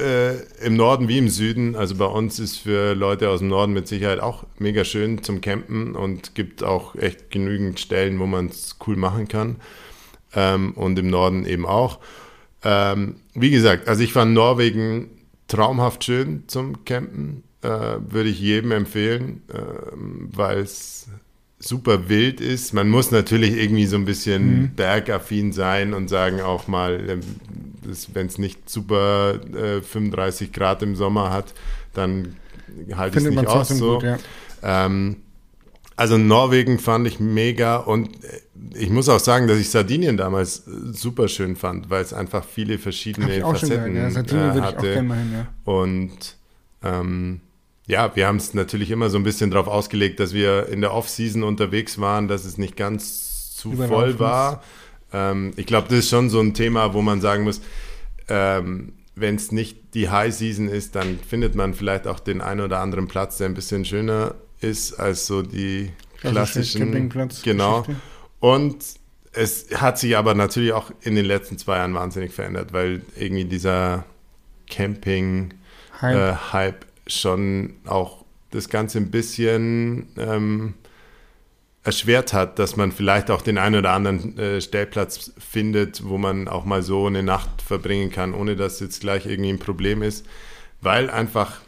äh, im Norden wie im Süden, also bei uns ist für Leute aus dem Norden mit Sicherheit auch mega schön zum Campen und gibt auch echt genügend Stellen, wo man es cool machen kann. Ähm, und im Norden eben auch. Ähm, wie gesagt, also ich fand Norwegen traumhaft schön zum Campen. Äh, Würde ich jedem empfehlen, äh, weil es super wild ist. Man muss natürlich irgendwie so ein bisschen mhm. bergaffin sein und sagen auch mal, ähm, wenn es nicht super äh, 35 Grad im Sommer hat, dann halte ich es nicht aus. So. Gut, ja. ähm, also Norwegen fand ich mega und äh, ich muss auch sagen, dass ich Sardinien damals äh, super schön fand, weil es einfach viele verschiedene Facetten ja. Sardinien äh, hatte. Hin, ja. Und ähm, ja, wir haben es natürlich immer so ein bisschen darauf ausgelegt, dass wir in der Off-Season unterwegs waren, dass es nicht ganz zu voll war. Ähm, ich glaube, das ist schon so ein Thema, wo man sagen muss, ähm, wenn es nicht die High-Season ist, dann findet man vielleicht auch den einen oder anderen Platz, der ein bisschen schöner ist als so die klassischen. Campingplatz. Genau. Und es hat sich aber natürlich auch in den letzten zwei Jahren wahnsinnig verändert, weil irgendwie dieser Camping-Hype äh, schon auch das Ganze ein bisschen ähm, erschwert hat, dass man vielleicht auch den einen oder anderen äh, Stellplatz findet, wo man auch mal so eine Nacht verbringen kann, ohne dass jetzt gleich irgendwie ein Problem ist, weil einfach,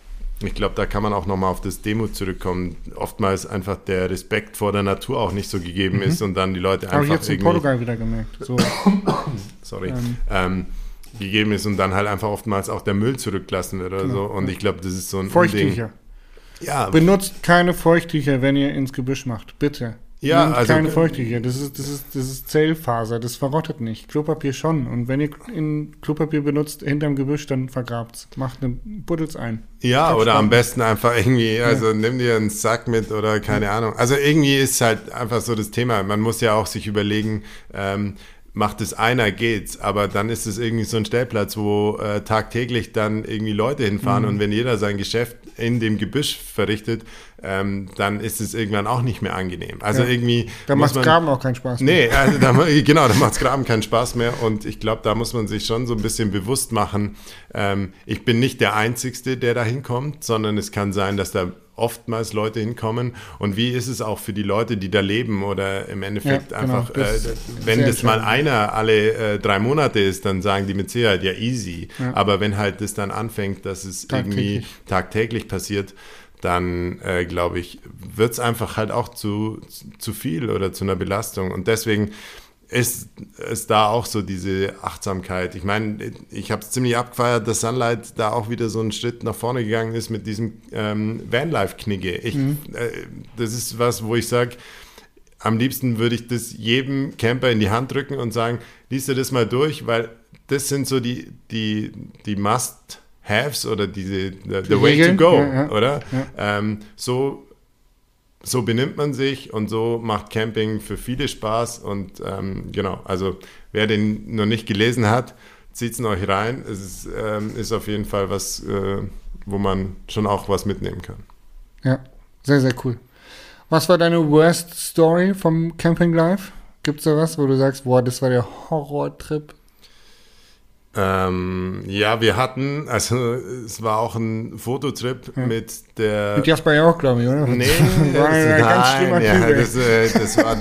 ich glaube, da kann man auch nochmal auf das Demo zurückkommen, oftmals einfach der Respekt vor der Natur auch nicht so gegeben mhm. ist und dann die Leute einfach Habe ich in Portugal wieder gemerkt. So. Sorry. Ähm. Ähm, gegeben ist und dann halt einfach oftmals auch der Müll zurückgelassen wird oder genau. so. Und ich glaube, das ist so ein Feuchttücher. Ja. Benutzt keine Feuchttücher, wenn ihr ins Gebüsch macht. Bitte. Ja, Nehmt also keine Feuchttücher. Das ist, das ist, das ist Zellfaser. Das verrottet nicht. Klopapier schon. Und wenn ihr in Klopapier benutzt hinterm Gebüsch, dann vergrabt's. Macht eine Buddels ein. Ja, oder am besten einfach irgendwie, also ja. nimm dir einen Sack mit oder keine ja. Ahnung. Also irgendwie ist halt einfach so das Thema. Man muss ja auch sich überlegen, ähm, macht es einer, geht's. Aber dann ist es irgendwie so ein Stellplatz, wo äh, tagtäglich dann irgendwie Leute hinfahren mhm. und wenn jeder sein Geschäft in dem Gebüsch verrichtet, ähm, dann ist es irgendwann auch nicht mehr angenehm. Also ja. irgendwie. Da macht Graben auch keinen Spaß mehr. Nee, also da, genau, da macht Graben keinen Spaß mehr. Und ich glaube, da muss man sich schon so ein bisschen bewusst machen, ähm, ich bin nicht der Einzige, der da hinkommt, sondern es kann sein, dass da oftmals Leute hinkommen. Und wie ist es auch für die Leute, die da leben oder im Endeffekt ja, genau, einfach, äh, wenn das mal einer alle äh, drei Monate ist, dann sagen die mit Sicherheit ja easy. Ja. Aber wenn halt das dann anfängt, dass es tagtäglich. irgendwie tagtäglich passiert, dann äh, glaube ich, wird es einfach halt auch zu, zu viel oder zu einer Belastung. Und deswegen ist es da auch so diese Achtsamkeit. Ich meine, ich habe es ziemlich abgefeiert, dass Sunlight da auch wieder so einen Schritt nach vorne gegangen ist mit diesem ähm, Vanlife-Knigge. Mhm. Äh, das ist was, wo ich sage, am liebsten würde ich das jedem Camper in die Hand drücken und sagen, liest dir das mal durch, weil das sind so die, die, die Must-Haves oder diese, the, the way to go, ja, ja. oder? Ja. Ähm, so so benimmt man sich und so macht Camping für viele Spaß. Und ähm, genau, also wer den noch nicht gelesen hat, zieht es euch rein. Es ist, ähm, ist, auf jeden Fall was, äh, wo man schon auch was mitnehmen kann. Ja, sehr, sehr cool. Was war deine Worst Story vom Camping Life? Gibt es da was, wo du sagst, boah, das war der Horrortrip? Ähm, ja, wir hatten, also es war auch ein Fototrip ja. mit der. Mit Jasper ja auch, glaube ich, oder? Nee, war das, ja ganz nein, ja, das, äh, das war,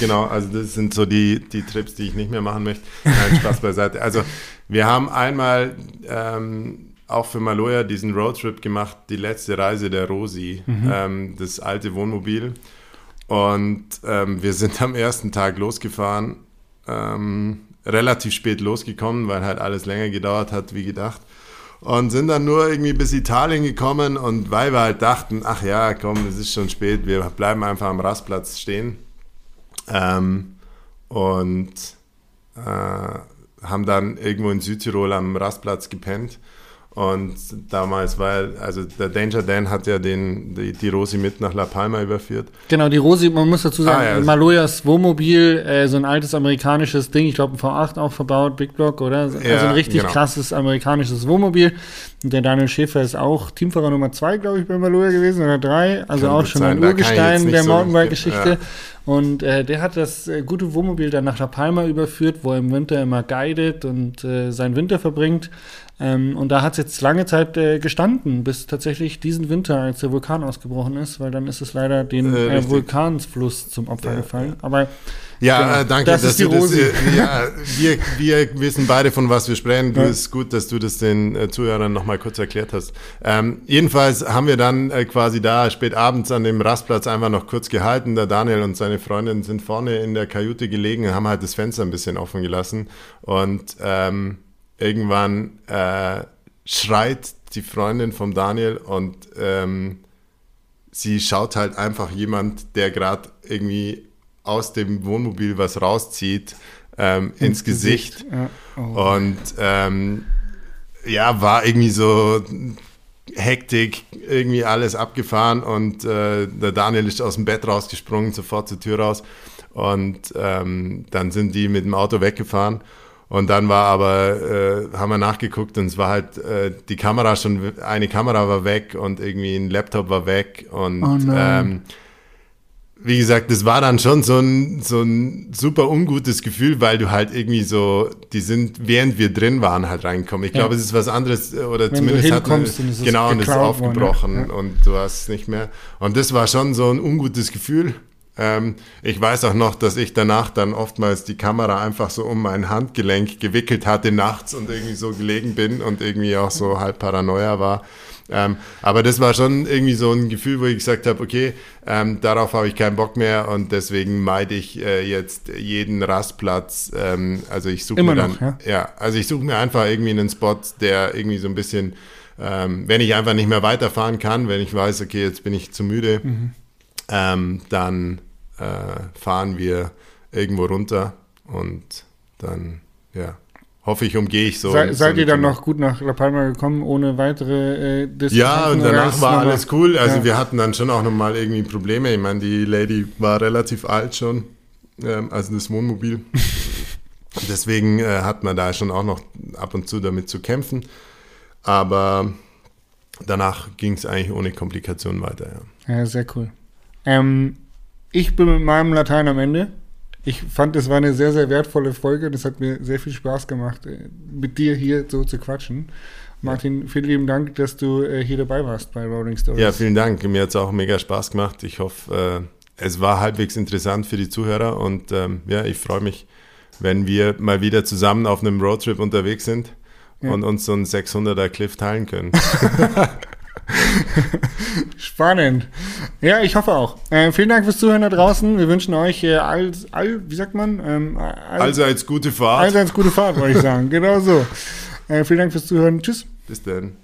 genau, also das sind so die, die Trips, die ich nicht mehr machen möchte. Nein, Spaß beiseite. Also wir haben einmal ähm, auch für Maloja diesen Roadtrip gemacht, die letzte Reise der Rosi, mhm. ähm, das alte Wohnmobil. Und ähm, wir sind am ersten Tag losgefahren. Relativ spät losgekommen, weil halt alles länger gedauert hat wie gedacht. Und sind dann nur irgendwie bis Italien gekommen und weil wir halt dachten, ach ja, komm, es ist schon spät, wir bleiben einfach am Rastplatz stehen. Ähm, und äh, haben dann irgendwo in Südtirol am Rastplatz gepennt. Und damals war, also der Danger Dan hat ja den, die, die Rosi mit nach La Palma überführt. Genau, die Rosi, man muss dazu sagen, ah, ja. Maloyas Wohnmobil, äh, so ein altes amerikanisches Ding, ich glaube ein V8 auch verbaut, Big Block, oder? Also ja, ein richtig genau. krasses amerikanisches Wohnmobil. Und der Daniel Schäfer ist auch Teamfahrer Nummer zwei, glaube ich, bei Maloya gewesen, oder drei. Also Kann auch schon sein. ein Urgestein der so Mountainbike-Geschichte. Ja. Und äh, der hat das äh, gute Wohnmobil dann nach La Palma überführt, wo er im Winter immer guidet und äh, seinen Winter verbringt. Ähm, und da hat es jetzt lange Zeit äh, gestanden, bis tatsächlich diesen Winter, als der Vulkan ausgebrochen ist, weil dann ist es leider den äh, äh Vulkansfluss zum Opfer ja, gefallen. Aber ja, genau, äh, danke, das dass du das. Äh, ja, wir, wir wissen beide, von was wir sprechen. Du ja. ist gut, dass du das den äh, Zuhörern nochmal kurz erklärt hast. Ähm, jedenfalls haben wir dann äh, quasi da spät abends an dem Rastplatz einfach noch kurz gehalten. Der Daniel und seine Freundin sind vorne in der Kajüte gelegen und haben halt das Fenster ein bisschen offen gelassen. Und ähm, irgendwann schreit die Freundin vom Daniel und ähm, sie schaut halt einfach jemand, der gerade irgendwie aus dem Wohnmobil was rauszieht, ähm, ins, ins, Gesicht. Gesicht. Ja. Oh. Und ähm, ja, war irgendwie so Hektik, irgendwie alles abgefahren und äh, der Daniel ist aus dem Bett rausgesprungen, sofort zur Tür raus und ähm, dann sind die mit dem Auto weggefahren und dann war aber, äh, haben wir nachgeguckt und es war halt äh, die Kamera schon, eine Kamera war weg und irgendwie ein Laptop war weg. Und oh wie gesagt, das war dann schon so ein, so ein super ungutes Gefühl, weil du halt irgendwie so, die sind, während wir drin waren, halt reingekommen. Ich ja. glaube, es ist was anderes, oder Wenn zumindest hat man, genau, und es ist aufgebrochen worden, ja. und du hast es nicht mehr. Und das war schon so ein ungutes Gefühl. Ähm, ich weiß auch noch, dass ich danach dann oftmals die Kamera einfach so um mein Handgelenk gewickelt hatte nachts und irgendwie so gelegen bin und irgendwie auch so halb Paranoia war. Ähm, aber das war schon irgendwie so ein Gefühl, wo ich gesagt habe, okay, ähm, darauf habe ich keinen Bock mehr und deswegen meide ich äh, jetzt jeden Rastplatz. Ähm, also ich suche mir dann, noch, ja? ja? also ich suche mir einfach irgendwie einen Spot, der irgendwie so ein bisschen, ähm, wenn ich einfach nicht mehr weiterfahren kann, wenn ich weiß, okay, jetzt bin ich zu müde. Mhm ähm, dann äh, fahren wir irgendwo runter und dann, ja, hoffe ich, umgehe ich so. Sei, seid ihr dann noch gut nach La Palma gekommen, ohne weitere äh, Distanzen? Ja, und danach war alles cool. Also ja. wir hatten dann schon auch nochmal irgendwie Probleme. Ich meine, die Lady war relativ alt schon, ähm, also das Wohnmobil. Deswegen äh, hat man da schon auch noch ab und zu damit zu kämpfen. Aber danach ging es eigentlich ohne Komplikationen weiter. Ja, ja sehr cool. Ähm, ich bin mit meinem Latein am Ende. Ich fand, es war eine sehr, sehr wertvolle Folge und es hat mir sehr viel Spaß gemacht, äh, mit dir hier so zu quatschen. Martin, vielen lieben Dank, dass du äh, hier dabei warst bei Rolling Stories. Ja, vielen Dank. Mir hat es auch mega Spaß gemacht. Ich hoffe, äh, es war halbwegs interessant für die Zuhörer und ähm, ja, ich freue mich, wenn wir mal wieder zusammen auf einem Roadtrip unterwegs sind und uns so einen 600er Cliff teilen können. Spannend. Ja, ich hoffe auch. Äh, vielen Dank fürs Zuhören da draußen. Wir wünschen euch äh, all, all, wie sagt man? Ähm, all, allseits gute Fahrt. Allseits gute Fahrt, wollte ich sagen. genau so. Äh, vielen Dank fürs Zuhören. Tschüss. Bis dann.